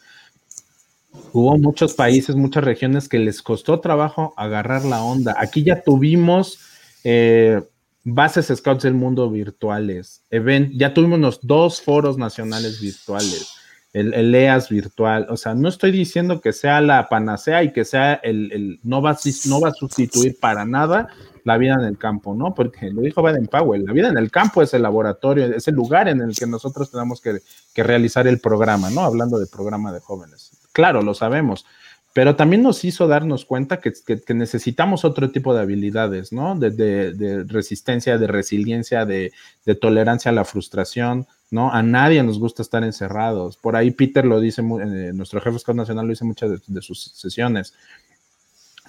Hubo muchos países, muchas regiones que les costó trabajo agarrar la onda. Aquí ya tuvimos eh, bases scouts del mundo virtuales, ya tuvimos dos foros nacionales virtuales, el, el, EAS virtual, o sea, no estoy diciendo que sea la panacea y que sea el, no, va, no va a sustituir para nada la vida en el campo, ¿no? Porque lo dijo Baden Powell, la vida en el campo es el laboratorio, es el lugar en el que nosotros tenemos que, que realizar el programa, ¿no? Hablando de programa de jóvenes. Claro, lo sabemos, pero también nos hizo darnos cuenta que, necesitamos otro tipo de habilidades, ¿no? De, resistencia, de resiliencia, de, tolerancia a la frustración, ¿no? A nadie nos gusta estar encerrados. Por ahí Peter lo dice, eh, nuestro jefe Scott Nacional lo dice muchas de, sus sesiones.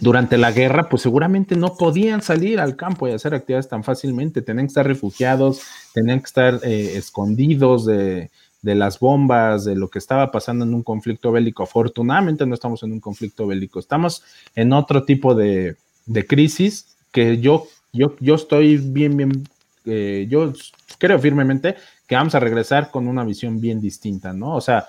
Durante la guerra, pues seguramente no podían salir al campo y hacer actividades tan fácilmente. Tenían que estar refugiados, tenían que estar eh, escondidos de, de las bombas, de lo que estaba pasando en un conflicto bélico. Afortunadamente no estamos en un conflicto bélico, estamos en otro tipo de, crisis que yo, yo, yo estoy bien, bien, eh, yo creo firmemente que vamos a regresar con una visión bien distinta, ¿no? O sea,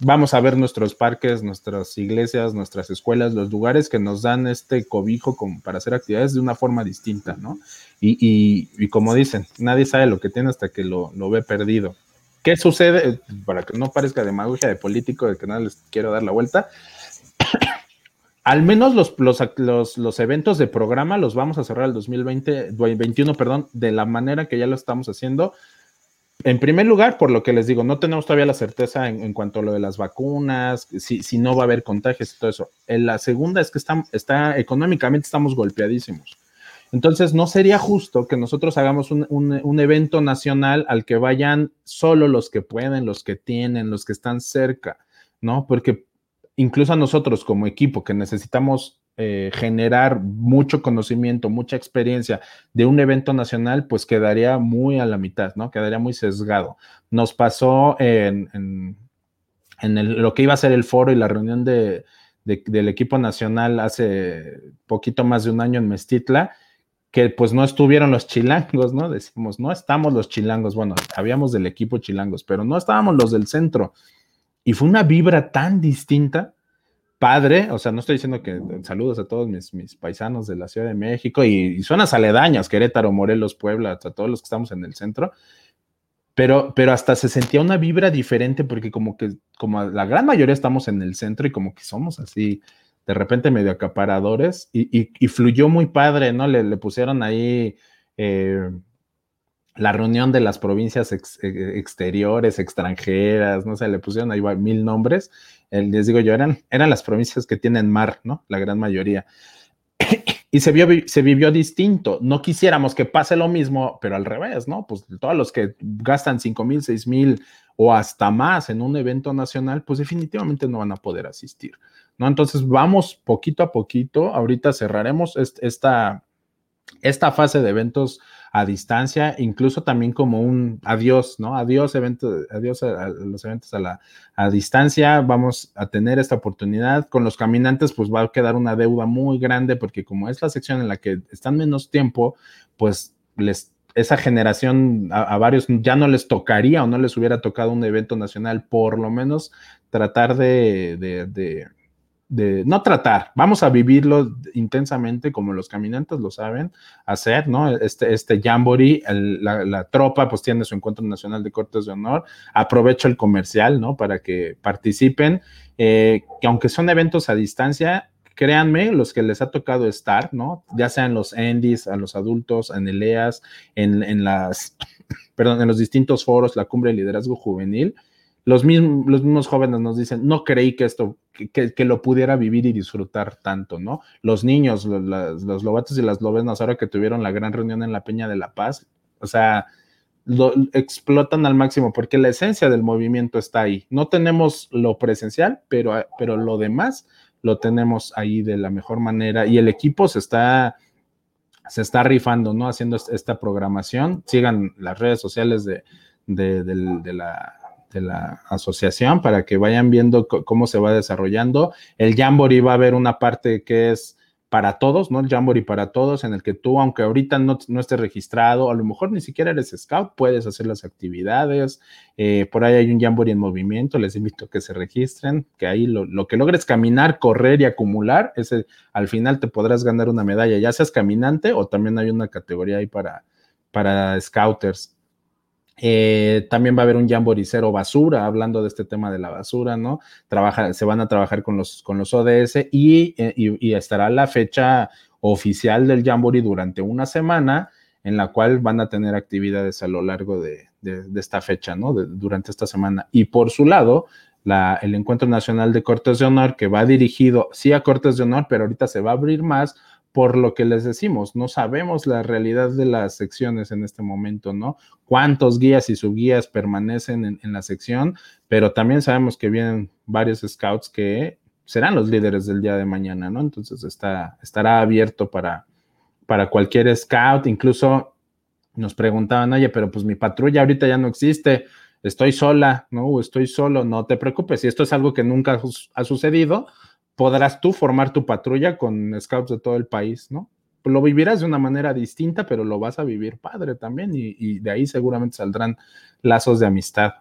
vamos a ver nuestros parques, nuestras iglesias, nuestras escuelas, los lugares que nos dan este cobijo para hacer actividades de una forma distinta, ¿no? Y, como dicen, nadie sabe lo que tiene hasta que lo, ve perdido. ¿Qué sucede? Para que no parezca demagogia de político, de que nada les quiero dar la vuelta. Al menos los, los, los, eventos de programa los vamos a cerrar el 2020, 2021, perdón, de la manera que ya lo estamos haciendo. En primer lugar, por lo que les digo, no tenemos todavía la certeza en, cuanto a lo de las vacunas, si, si, no va a haber contagios y todo eso. En la segunda es que está, económicamente estamos golpeadísimos. Entonces, no sería justo que nosotros hagamos un, evento nacional al que vayan solo los que pueden, los que tienen, los que están cerca, ¿no? Porque incluso a nosotros como equipo que necesitamos eh, generar mucho conocimiento, mucha experiencia de un evento nacional, pues quedaría muy a la mitad, ¿no? Quedaría muy sesgado. Nos pasó en, lo que iba a ser el foro y la reunión del equipo nacional hace poquito más de un año en Mestitla que pues no estuvieron los chilangos, ¿no? Decimos, no estamos los chilangos, bueno, habíamos del equipo chilangos, pero no estábamos los del centro. Y fue una vibra tan distinta, padre, o sea, no estoy diciendo que saludos a todos mis, mis paisanos de la Ciudad de México y, y zonas aledañas, Querétaro, Morelos, Puebla, a todos los que estamos en el centro, pero, pero hasta se sentía una vibra diferente porque como que, como la gran mayoría estamos en el centro y como que somos así, de repente medio acaparadores y, fluyó muy padre, ¿no? Le, pusieron ahí eh, la reunión de las provincias e, exteriores, extranjeras, no sé, le pusieron ahí mil nombres. les digo yo, eran, eran las provincias que tienen mar, ¿no? La gran mayoría. y se, vio, se vivió distinto. No quisiéramos que pase lo mismo, pero al revés, ¿no? Pues todos los que gastan 5 mil, 6 mil o hasta más en un evento nacional, pues definitivamente no van a poder asistir. ¿no? Entonces vamos poquito a poquito, ahorita cerraremos esta, esta fase de eventos a distancia, incluso también como un adiós, ¿no? Adiós, evento, adiós a, los eventos a, la, a distancia, vamos a tener esta oportunidad. Con los caminantes, pues va a quedar una deuda muy grande, porque como es la sección en la que están menos tiempo, pues les esa generación a, varios ya no les tocaría o no les hubiera tocado un evento nacional, por lo menos tratar de de no tratar, vamos a vivirlo intensamente como los caminantes lo saben hacer, ¿no? Este, este Jamboree, la, tropa pues tiene su encuentro nacional de cortes de honor, aprovecho el comercial, ¿no? Para que participen, eh, que aunque son eventos a distancia, créanme, los que les ha tocado estar, ¿no? Ya sean los Endis, a los adultos, en el EAS, en, en las, perdón, en los distintos foros, la cumbre de liderazgo juvenil, los mismos, los mismos jóvenes nos dicen, no creí que esto, que, lo pudiera vivir y disfrutar tanto, ¿no? Los niños, los, los, lobatos y las lobenas, ahora que tuvieron la gran reunión en la Peña de la Paz, o sea, lo explotan al máximo porque la esencia del movimiento está ahí. No tenemos lo presencial, pero, pero lo demás lo tenemos ahí de la mejor manera y el equipo se está se está rifando, ¿no? Haciendo esta programación. Sigan las redes sociales de, de, la, de la asociación para que vayan viendo cómo se va desarrollando. El Jamboree va a haber una parte que es para todos, ¿no? El Jamboree para todos, en el que tú, aunque ahorita no, no estés registrado, a lo mejor ni siquiera eres scout, puedes hacer las actividades. Eh, por ahí hay un Jamboree en movimiento, les invito a que se registren, que ahí lo, lo, que logres caminar, correr y acumular, ese, al final te podrás ganar una medalla, ya seas caminante o también hay una categoría ahí para, para scouters. Eh, también va a haber un jamboricero basura, hablando de este tema de la basura, ¿no? Trabaja, se van a trabajar con los, con los ODS eh, y, y, estará la fecha oficial del jamboree durante una semana en la cual van a tener actividades a lo largo de, de, esta fecha, ¿no? durante esta semana. Y por su lado, la, el Encuentro Nacional de Cortes de Honor, que va dirigido, sí a Cortes de Honor, pero ahorita se va a abrir más por lo que les decimos, no sabemos la realidad de las secciones en este momento, ¿no? Cuántos guías y subguías permanecen en, la sección, pero también sabemos que vienen varios scouts que serán los líderes del día de mañana, ¿no? Entonces está, estará abierto para, para cualquier scout, incluso nos preguntaban, oye, pero pues mi patrulla ahorita ya no existe, estoy sola, ¿no? Estoy solo, no te preocupes, si esto es algo que nunca ha sucedido, podrás tú formar tu patrulla con scouts de todo el país, ¿no? Lo vivirás de una manera distinta, pero lo vas a vivir padre también y, de ahí seguramente saldrán lazos de amistad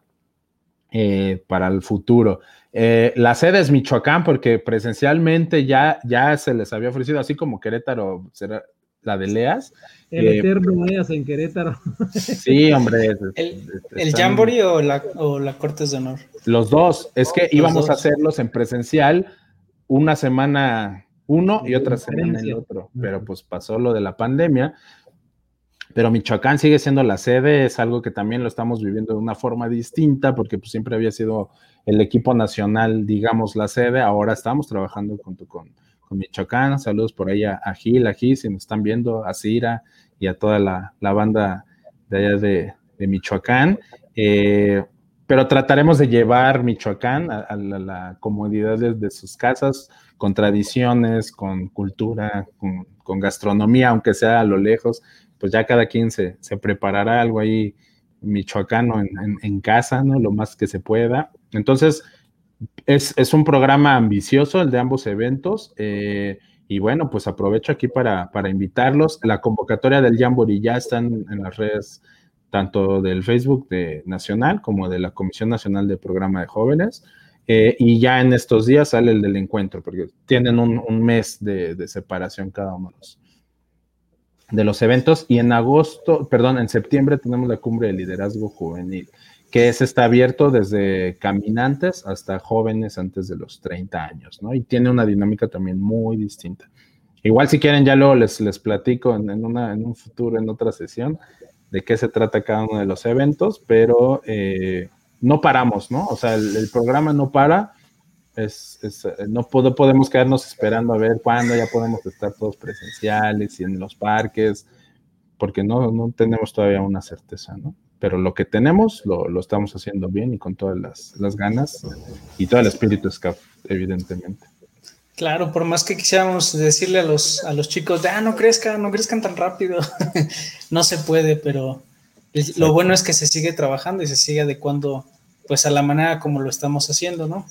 eh, para el futuro. Eh, la sede es Michoacán porque presencialmente ya, ya se les había ofrecido, así como Querétaro será la de Leas. El eh, eterno Leas en Querétaro. Sí, hombre. ¿El, el Jamboree o la, o la Cortes de Honor? Los dos. Es que íbamos a hacerlos en presencial una semana uno y otra semana el otro, pero pues pasó lo de la pandemia. Pero Michoacán sigue siendo la sede, es algo que también lo estamos viviendo de una forma distinta, porque pues siempre había sido el equipo nacional, digamos, la sede. Ahora estamos trabajando con, con, con Michoacán. Saludos por ahí a, Gil, a Gil, si nos están viendo, a Cira y a toda la, banda de allá de, Michoacán. Eh, pero trataremos de llevar Michoacán a, la, comodidad de, sus casas, con tradiciones, con cultura, con, gastronomía, aunque sea a lo lejos, pues ya cada quien se, preparará algo ahí michoacano en, casa, ¿no? Lo más que se pueda. Entonces, es, un programa ambicioso el de ambos eventos. Eh, y bueno, pues aprovecho aquí para, para invitarlos. La convocatoria del Jamboree ya están en las redes tanto del Facebook de Nacional como de la Comisión Nacional de Programa de Jóvenes. Eh, y ya en estos días sale el del encuentro, porque tienen un, mes de, separación cada uno de los, de los eventos. Y en agosto, perdón, en septiembre tenemos la cumbre de liderazgo juvenil, que es, está abierto desde caminantes hasta jóvenes antes de los 30 años, ¿no? Y tiene una dinámica también muy distinta. Igual si quieren ya luego les, les platico en, una, en un futuro, en otra sesión, de qué se trata cada uno de los eventos, pero eh, no paramos, ¿no? O sea, el, programa no para, es, eh, no podemos quedarnos esperando a ver cuándo ya podemos estar todos presenciales y en los parques, porque no, no tenemos todavía una certeza, ¿no? Pero lo que tenemos lo, lo estamos haciendo bien y con todas las, las ganas y todo el espíritu SCAF, evidentemente. Claro, por más que quisiéramos decirle a los, a los chicos, ah, no crezcan, no crezcan tan rápido, no se puede, pero lo bueno es que se sigue trabajando y se sigue adecuando pues a la manera como lo estamos haciendo, ¿no?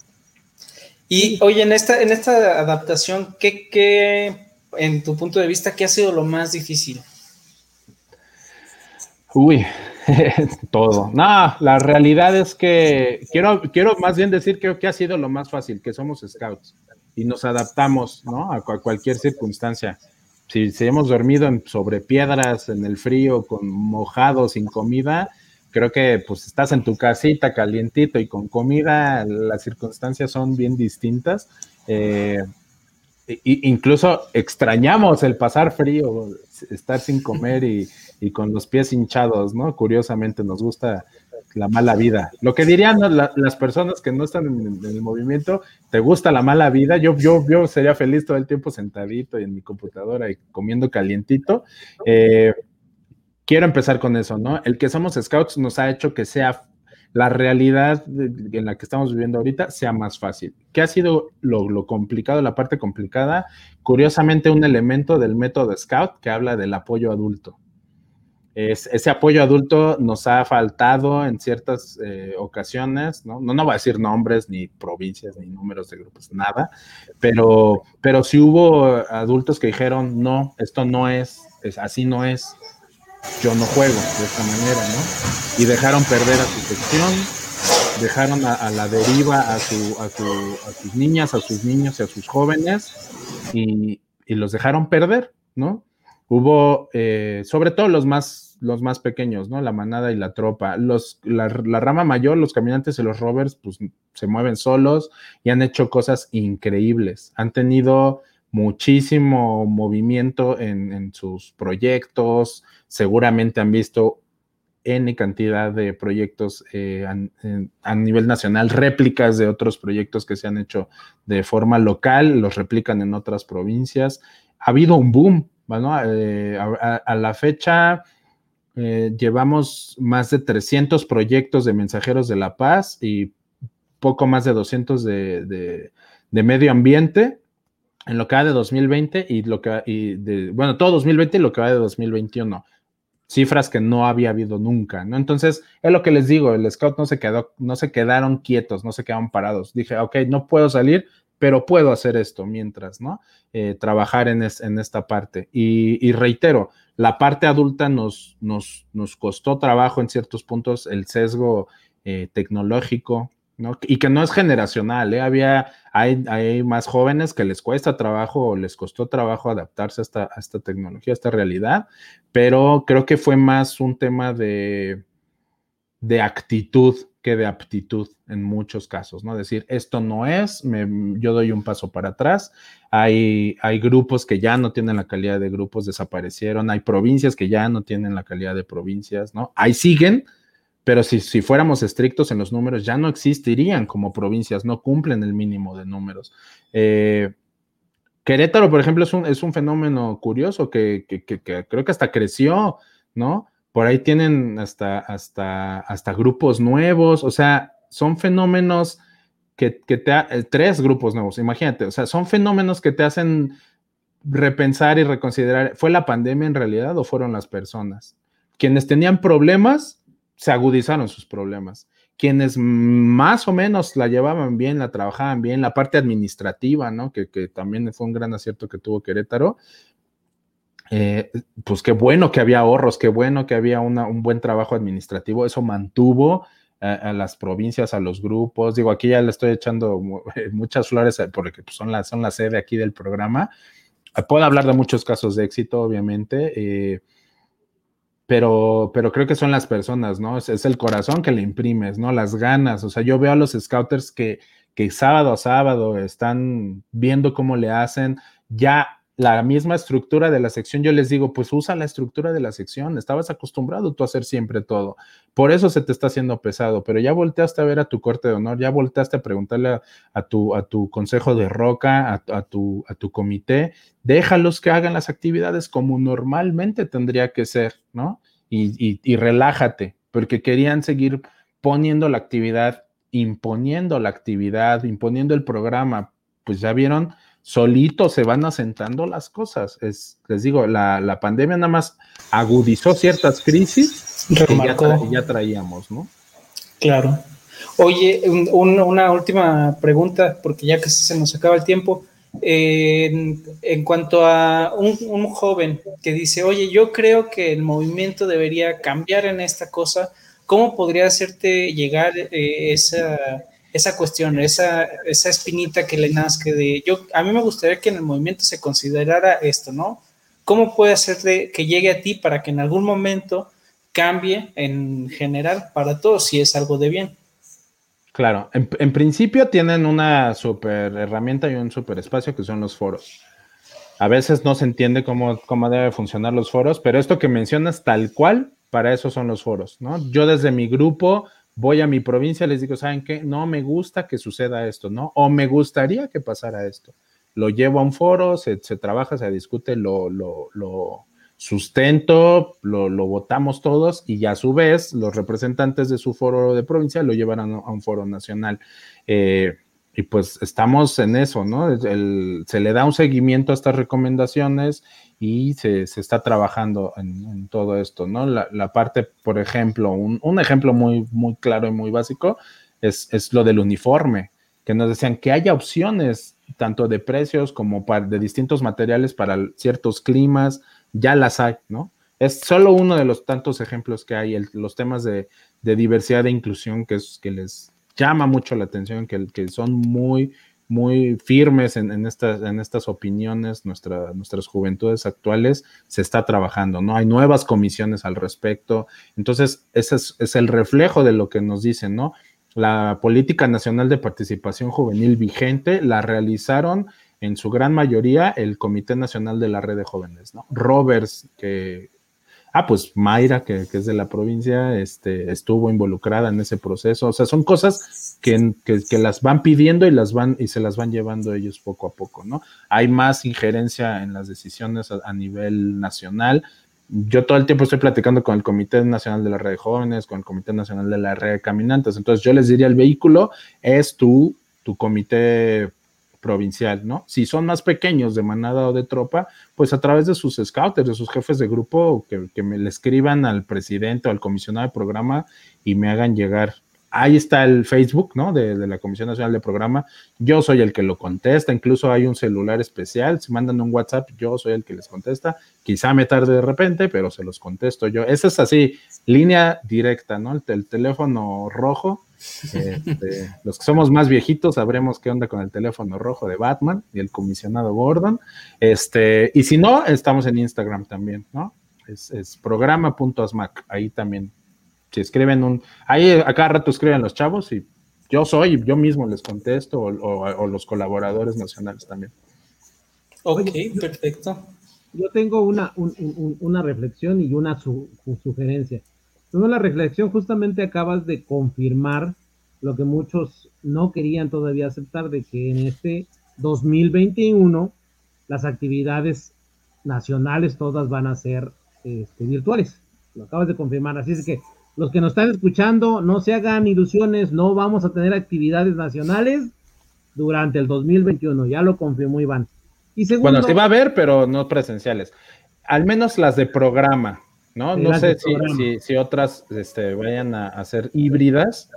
Y oye, en esta, en esta adaptación, ¿qué, ¿qué, en tu punto de vista, qué ha sido lo más difícil? Uy, todo. No, la realidad es que quiero, quiero más bien decir que, que ha sido lo más fácil, que somos scouts y nos adaptamos, ¿no? A, cualquier circunstancia. Si, si, hemos dormido sobre piedras, en el frío, con mojado, sin comida, creo que pues estás en tu casita calientito y con comida, las circunstancias son bien distintas. Eh, incluso extrañamos el pasar frío, estar sin comer y, y, con los pies hinchados, ¿no? Curiosamente nos gusta la mala vida. Lo que dirían las personas que no están en, el movimiento, ¿te gusta la mala vida? Yo, yo, yo sería feliz todo el tiempo sentadito en mi computadora y comiendo calientito. Eh, quiero empezar con eso, ¿no? El que somos scouts nos ha hecho que sea la realidad en la que estamos viviendo ahorita sea más fácil. ¿Qué ha sido lo, complicado, la parte complicada? Curiosamente, un elemento del método Scout que habla del apoyo adulto. Ese apoyo adulto nos ha faltado en ciertas eh, ocasiones, ¿no? ¿no? voy a decir nombres, ni provincias, ni números de grupos, nada, pero, pero sí hubo adultos que dijeron, no, esto no es, es así no es, yo no juego de esta manera, ¿no? Y dejaron perder a su sección, dejaron a, la deriva a, su, a, sus niñas, a sus niños y a sus jóvenes y, los dejaron perder, ¿no? Hubo, eh, sobre todo los más, los más pequeños, ¿no? La manada y la tropa. Los, la, rama mayor, los caminantes y los rovers, pues se mueven solos y han hecho cosas increíbles. Han tenido muchísimo movimiento en, en sus proyectos, seguramente han visto N cantidad de proyectos eh, a, nivel nacional, réplicas de otros proyectos que se han hecho de forma local, los replican en otras provincias. Ha habido un boom, eh, a, la fecha eh, llevamos más de 300 proyectos de mensajeros de la paz y poco más de 200 de, de medio ambiente en lo que va de 2020 y lo que y de, bueno, todo 2020 y lo que va de 2021 cifras que no había habido nunca, ¿no? Entonces, es lo que les digo, el scout no se quedó, no se quedaron quietos, no se quedaron parados. Dije, ok, no puedo salir, pero puedo hacer esto mientras, ¿no? Eh, trabajar en, en, esta parte. Y, reitero, la parte adulta nos, nos, nos, costó trabajo en ciertos puntos, el sesgo eh, tecnológico, y que no es generacional, ¿eh? Había, hay, hay, más jóvenes que les cuesta trabajo o les costó trabajo adaptarse a esta, a esta tecnología, a esta realidad, pero creo que fue más un tema de, de actitud que de aptitud en muchos casos, ¿no? Decir, esto no es, yo doy un paso para atrás, hay, hay grupos que ya no tienen la calidad de grupos, desaparecieron, hay provincias que ya no tienen la calidad de provincias, ¿no? Ahí siguen, pero si, fuéramos estrictos en los números, ya no existirían como provincias, no cumplen el mínimo de números. Eh, Querétaro, por ejemplo, es un, es un fenómeno curioso que, creo que hasta creció, ¿no? Por ahí tienen hasta, hasta, hasta grupos nuevos, o sea, son fenómenos que, te... Eh, tres grupos nuevos, imagínate, o sea, son fenómenos que te hacen repensar y reconsiderar, ¿fue la pandemia en realidad o fueron las personas? Quienes tenían problemas se agudizaron sus problemas. Quienes más o menos la llevaban bien, la trabajaban bien, la parte administrativa, ¿no? Que, también fue un gran acierto que tuvo Querétaro. Eh, pues qué bueno que había ahorros, qué bueno que había un buen trabajo administrativo. Eso mantuvo a, las provincias, a los grupos. Digo, aquí ya le estoy echando muchas flores eh, porque pues, son, la, son la sede aquí del programa. Puedo hablar de muchos casos de éxito, obviamente. Eh, pero, pero creo que son las personas, ¿no? Es, el corazón que le imprimes, ¿no? Las ganas. O sea, yo veo a los scouters que, que sábado a sábado están viendo cómo le hacen. Ya la misma estructura de la sección, yo les digo, pues usa la estructura de la sección, estabas acostumbrado tú a hacer siempre todo, por eso se te está haciendo pesado, pero ya volteaste a ver a tu corte de honor, ya volteaste a preguntarle a, tu, a tu consejo de roca, a, tu, a tu comité, déjalos que hagan las actividades como normalmente tendría que ser, ¿no? Y, y relájate, porque querían seguir poniendo la actividad, imponiendo la actividad, imponiendo el programa, pues ya vieron solito se van asentando las cosas. Es, les digo, la, pandemia nada más agudizó ciertas crisis que ya, traíamos, ¿no? Claro. Oye, una última pregunta, porque ya que se nos acaba el tiempo. en, cuanto a un, joven que dice, oye, yo creo que el movimiento debería cambiar en esta cosa, ¿cómo podría hacerte llegar eh, esa esa cuestión, esa, esa espinita que le nazca de yo, a mí me gustaría que en el movimiento se considerara esto, ¿no? ¿Cómo puede hacer que llegue a ti para que en algún momento cambie en general para todos si es algo de bien? Claro, en, principio tienen una super herramienta y un super espacio que son los foros. A veces no se entiende cómo, cómo debe funcionar los foros, pero esto que mencionas tal cual, para eso son los foros, ¿no? Yo desde mi grupo voy a mi provincia, les digo, ¿saben qué? No me gusta que suceda esto, ¿no? O me gustaría que pasara esto. Lo llevo a un foro, se, trabaja, se discute, lo, lo, sustento, lo, votamos todos y a su vez los representantes de su foro de provincia lo llevan a, un foro nacional. Eh, y pues estamos en eso, ¿no? se le da un seguimiento a estas recomendaciones y se, está trabajando en, todo esto, ¿no? La, parte, por ejemplo, un, ejemplo muy, muy claro y muy básico es, es, lo del uniforme, que nos decían que haya opciones tanto de precios como de distintos materiales para ciertos climas, ya las hay, ¿no? Es solo uno de los tantos ejemplos que hay, los temas de, diversidad e inclusión que, es, que les llama mucho la atención, que, que son muy, muy firmes en, estas, en estas opiniones, nuestras juventudes actuales, se está trabajando, ¿no? Hay nuevas comisiones al respecto. Entonces, ese es, es el reflejo de lo que nos dicen, ¿no? La política nacional de participación juvenil vigente la realizaron en su gran mayoría el Comité Nacional de la Red de Jóvenes, ¿no? Roberts, que, ah, pues Mayra, que, es de la provincia, este, estuvo involucrada en ese proceso. O sea, son cosas que, que, las van pidiendo y las van y se las van llevando ellos poco a poco, ¿no? Hay más injerencia en las decisiones a, nivel nacional. Yo todo el tiempo estoy platicando con el Comité Nacional de la Red de Jóvenes, con el Comité Nacional de la Red de Caminantes. Entonces yo les diría, el vehículo es tu, tu comité provincial, ¿no? Si son más pequeños de manada o de tropa, pues a través de sus scouters, de sus jefes de grupo, que, me le escriban al presidente o al comisionado de programa y me hagan llegar. Ahí está el Facebook, ¿no? De, de, la Comisión Nacional de Programa. Yo soy el que lo contesta, incluso hay un celular especial. Si mandan un WhatsApp, yo soy el que les contesta. Quizá me tarde de repente, pero se los contesto yo. Esa es así, línea directa, ¿no? el teléfono rojo este, los que somos más viejitos sabremos qué onda con el teléfono rojo de Batman y el comisionado Gordon. Este, y si no, estamos en Instagram también, ¿no? Es, es programa.asmac. Ahí también. Si escriben un. Ahí a cada rato escriben los chavos y yo soy, yo mismo les contesto, o, los colaboradores nacionales también. Ok, perfecto. Yo tengo una, una reflexión y una sugerencia la reflexión justamente acabas de confirmar lo que muchos no querían todavía aceptar, de que en este 2021 las actividades nacionales todas van a ser este, virtuales. Lo acabas de confirmar. Así es que los que nos están escuchando, no se hagan ilusiones, no vamos a tener actividades nacionales durante el 2021. Ya lo confirmó Iván. Y segundo, bueno, se va a ver, pero no presenciales. Al menos las de programa. ¿No? No sé si, si, otras este, vayan a, ser híbridas,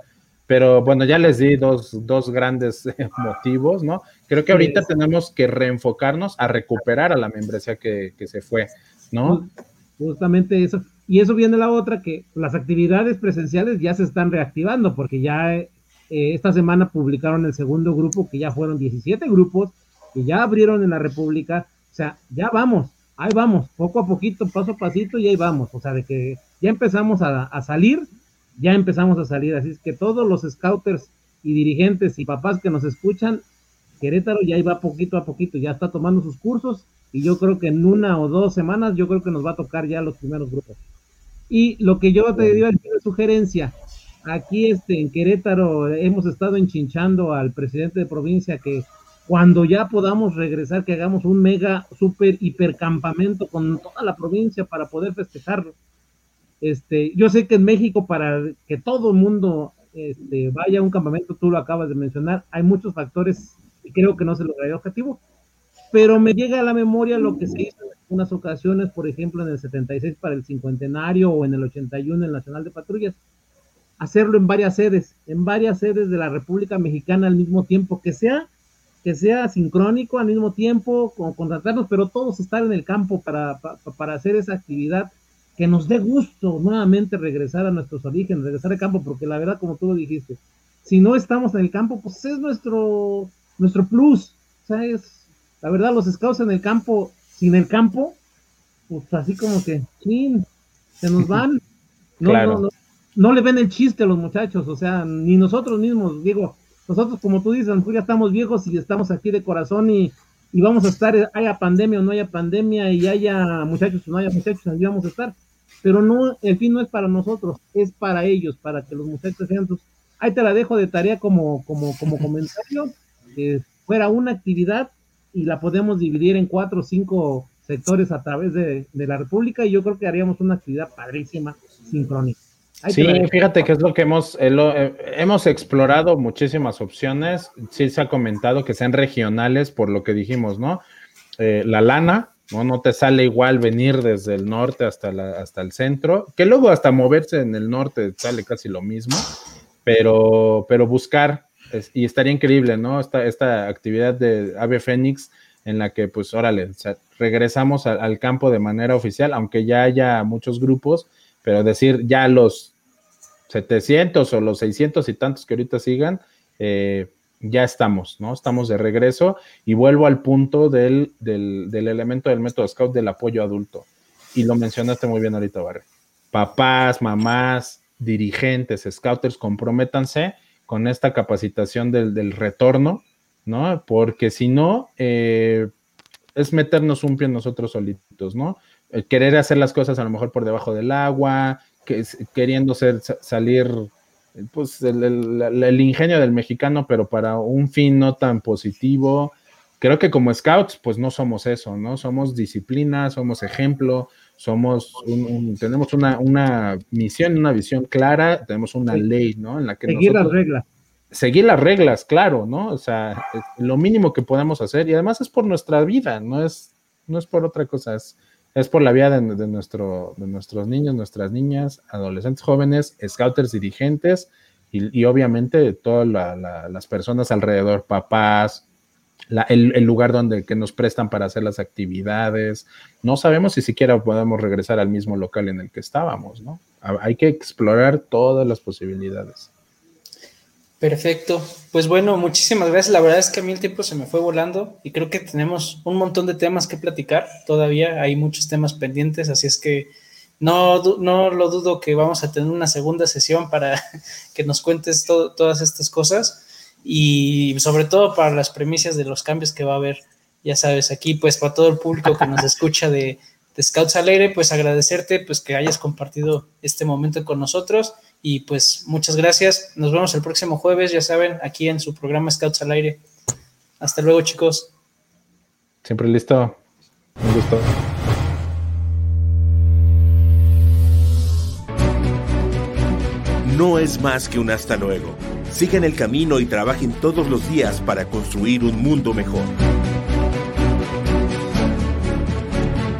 pero bueno, ya les di dos, grandes motivos, ¿no? Creo que ahorita tenemos que reenfocarnos a recuperar a la membresía que, se fue, ¿no? Justamente eso. Y eso viene la otra, que las actividades presenciales ya se están reactivando, porque ya eh, esta semana publicaron el segundo grupo, que ya fueron 17 grupos, que ya abrieron en la República. O sea, ya vamos ahí vamos, poco a poquito, paso a pasito y ahí vamos. O sea, de que ya empezamos a, salir, ya empezamos a salir. Así es que todos los scouters y dirigentes y papás que nos escuchan, Querétaro ya va poquito a poquito, ya está tomando sus cursos y yo creo que en una o dos semanas yo creo que nos va a tocar ya los primeros grupos. Y lo que yo te digo es sugerencia, aquí este, en Querétaro hemos estado enchinchando al presidente de provincia que cuando ya podamos regresar, que hagamos un mega, super, hipercampamento con toda la provincia para poder festejarlo. Este, yo sé que en México, para que todo el mundo este, vaya a un campamento, tú lo acabas de mencionar, hay muchos factores y creo que no se lograría el objetivo, pero me llega a la memoria lo que se hizo en unas ocasiones, por ejemplo, en el 76 para el cincuentenario o en el 81 el Nacional de Patrullas, hacerlo en varias sedes, en varias sedes de la República Mexicana al mismo tiempo, que sea que sea sincrónico al mismo tiempo, con contratarnos, pero todos estar en el campo para, para, hacer esa actividad que nos dé gusto nuevamente regresar a nuestros orígenes, regresar al campo, porque la verdad, como tú lo dijiste, si no estamos en el campo, pues es nuestro, nuestro plus. O sea, es, la verdad, los scouts en el campo, sin el campo, pues así como que, chin, se nos van. No, no, no, le ven el chiste a los muchachos, o sea, ni nosotros mismos, digo, nosotros, como tú dices, ya estamos viejos y estamos aquí de corazón y, vamos a estar, haya pandemia o no haya pandemia y haya muchachos o no haya muchachos, ahí vamos a estar. Pero no, el fin no es para nosotros, es para ellos, para que los muchachos sean tus. Ahí te la dejo de tarea como, como, como comentario, que fuera una actividad y la podemos dividir en cuatro o cinco sectores a través de, la República y yo creo que haríamos una actividad padrísima, sincrónica. Sí, fíjate que es lo que hemos, eh, eh, hemos explorado muchísimas opciones. Sí se ha comentado que sean regionales por lo que dijimos, ¿no? Eh, la lana, ¿no? No te sale igual venir desde el norte hasta, la, hasta el centro, que luego hasta moverse en el norte sale casi lo mismo, pero, pero buscar, y estaría increíble, ¿no? Esta, esta actividad de Ave Fénix en la que, pues, órale, regresamos al campo de manera oficial, aunque ya haya muchos grupos, pero decir ya los 700 o los 600 y tantos que ahorita sigan, eh, ya estamos, ¿no? Estamos de regreso y vuelvo al punto del, elemento del método Scout del apoyo adulto. Y lo mencionaste muy bien ahorita, Barry. Papás, mamás, dirigentes, scouters, comprométanse con esta capacitación del, retorno, ¿no? Porque si no, eh, es meternos un pie nosotros solitos, ¿no? Querer hacer las cosas a lo mejor por debajo del agua, que, queriendo ser, salir pues el, ingenio del mexicano, pero para un fin no tan positivo. Creo que como scouts, pues no somos eso, ¿no? Somos disciplina, somos ejemplo, somos tenemos una, misión, una visión clara, tenemos una ley, ¿no? En la que seguir las reglas. Seguir las reglas, claro, ¿no? O sea, lo mínimo que podemos hacer y además es por nuestra vida, no es, no es por otra cosa, es, es por la vida de, nuestro, de nuestros niños, nuestras niñas, adolescentes jóvenes, scouters, dirigentes y, obviamente todas las personas alrededor, papás, el, lugar donde que nos prestan para hacer las actividades. No sabemos si siquiera podemos regresar al mismo local en el que estábamos, ¿no? Hay que explorar todas las posibilidades. Perfecto. Pues bueno, muchísimas gracias. La verdad es que a mí el tiempo se me fue volando y creo que tenemos un montón de temas que platicar. Todavía hay muchos temas pendientes, así es que no, no lo dudo que vamos a tener una segunda sesión para que nos cuentes todas estas cosas y sobre todo para las premisas de los cambios que va a haber. Ya sabes, aquí pues para todo el público que nos escucha de, de Scouts al aire, pues agradecerte pues que hayas compartido este momento con nosotros y pues muchas gracias. Nos vemos el próximo jueves, ya saben, aquí en su programa Scouts al aire. Hasta luego, chicos. Siempre listo. Un gusto. No es más que un hasta luego. Sigan el camino y trabajen todos los días para construir un mundo mejor.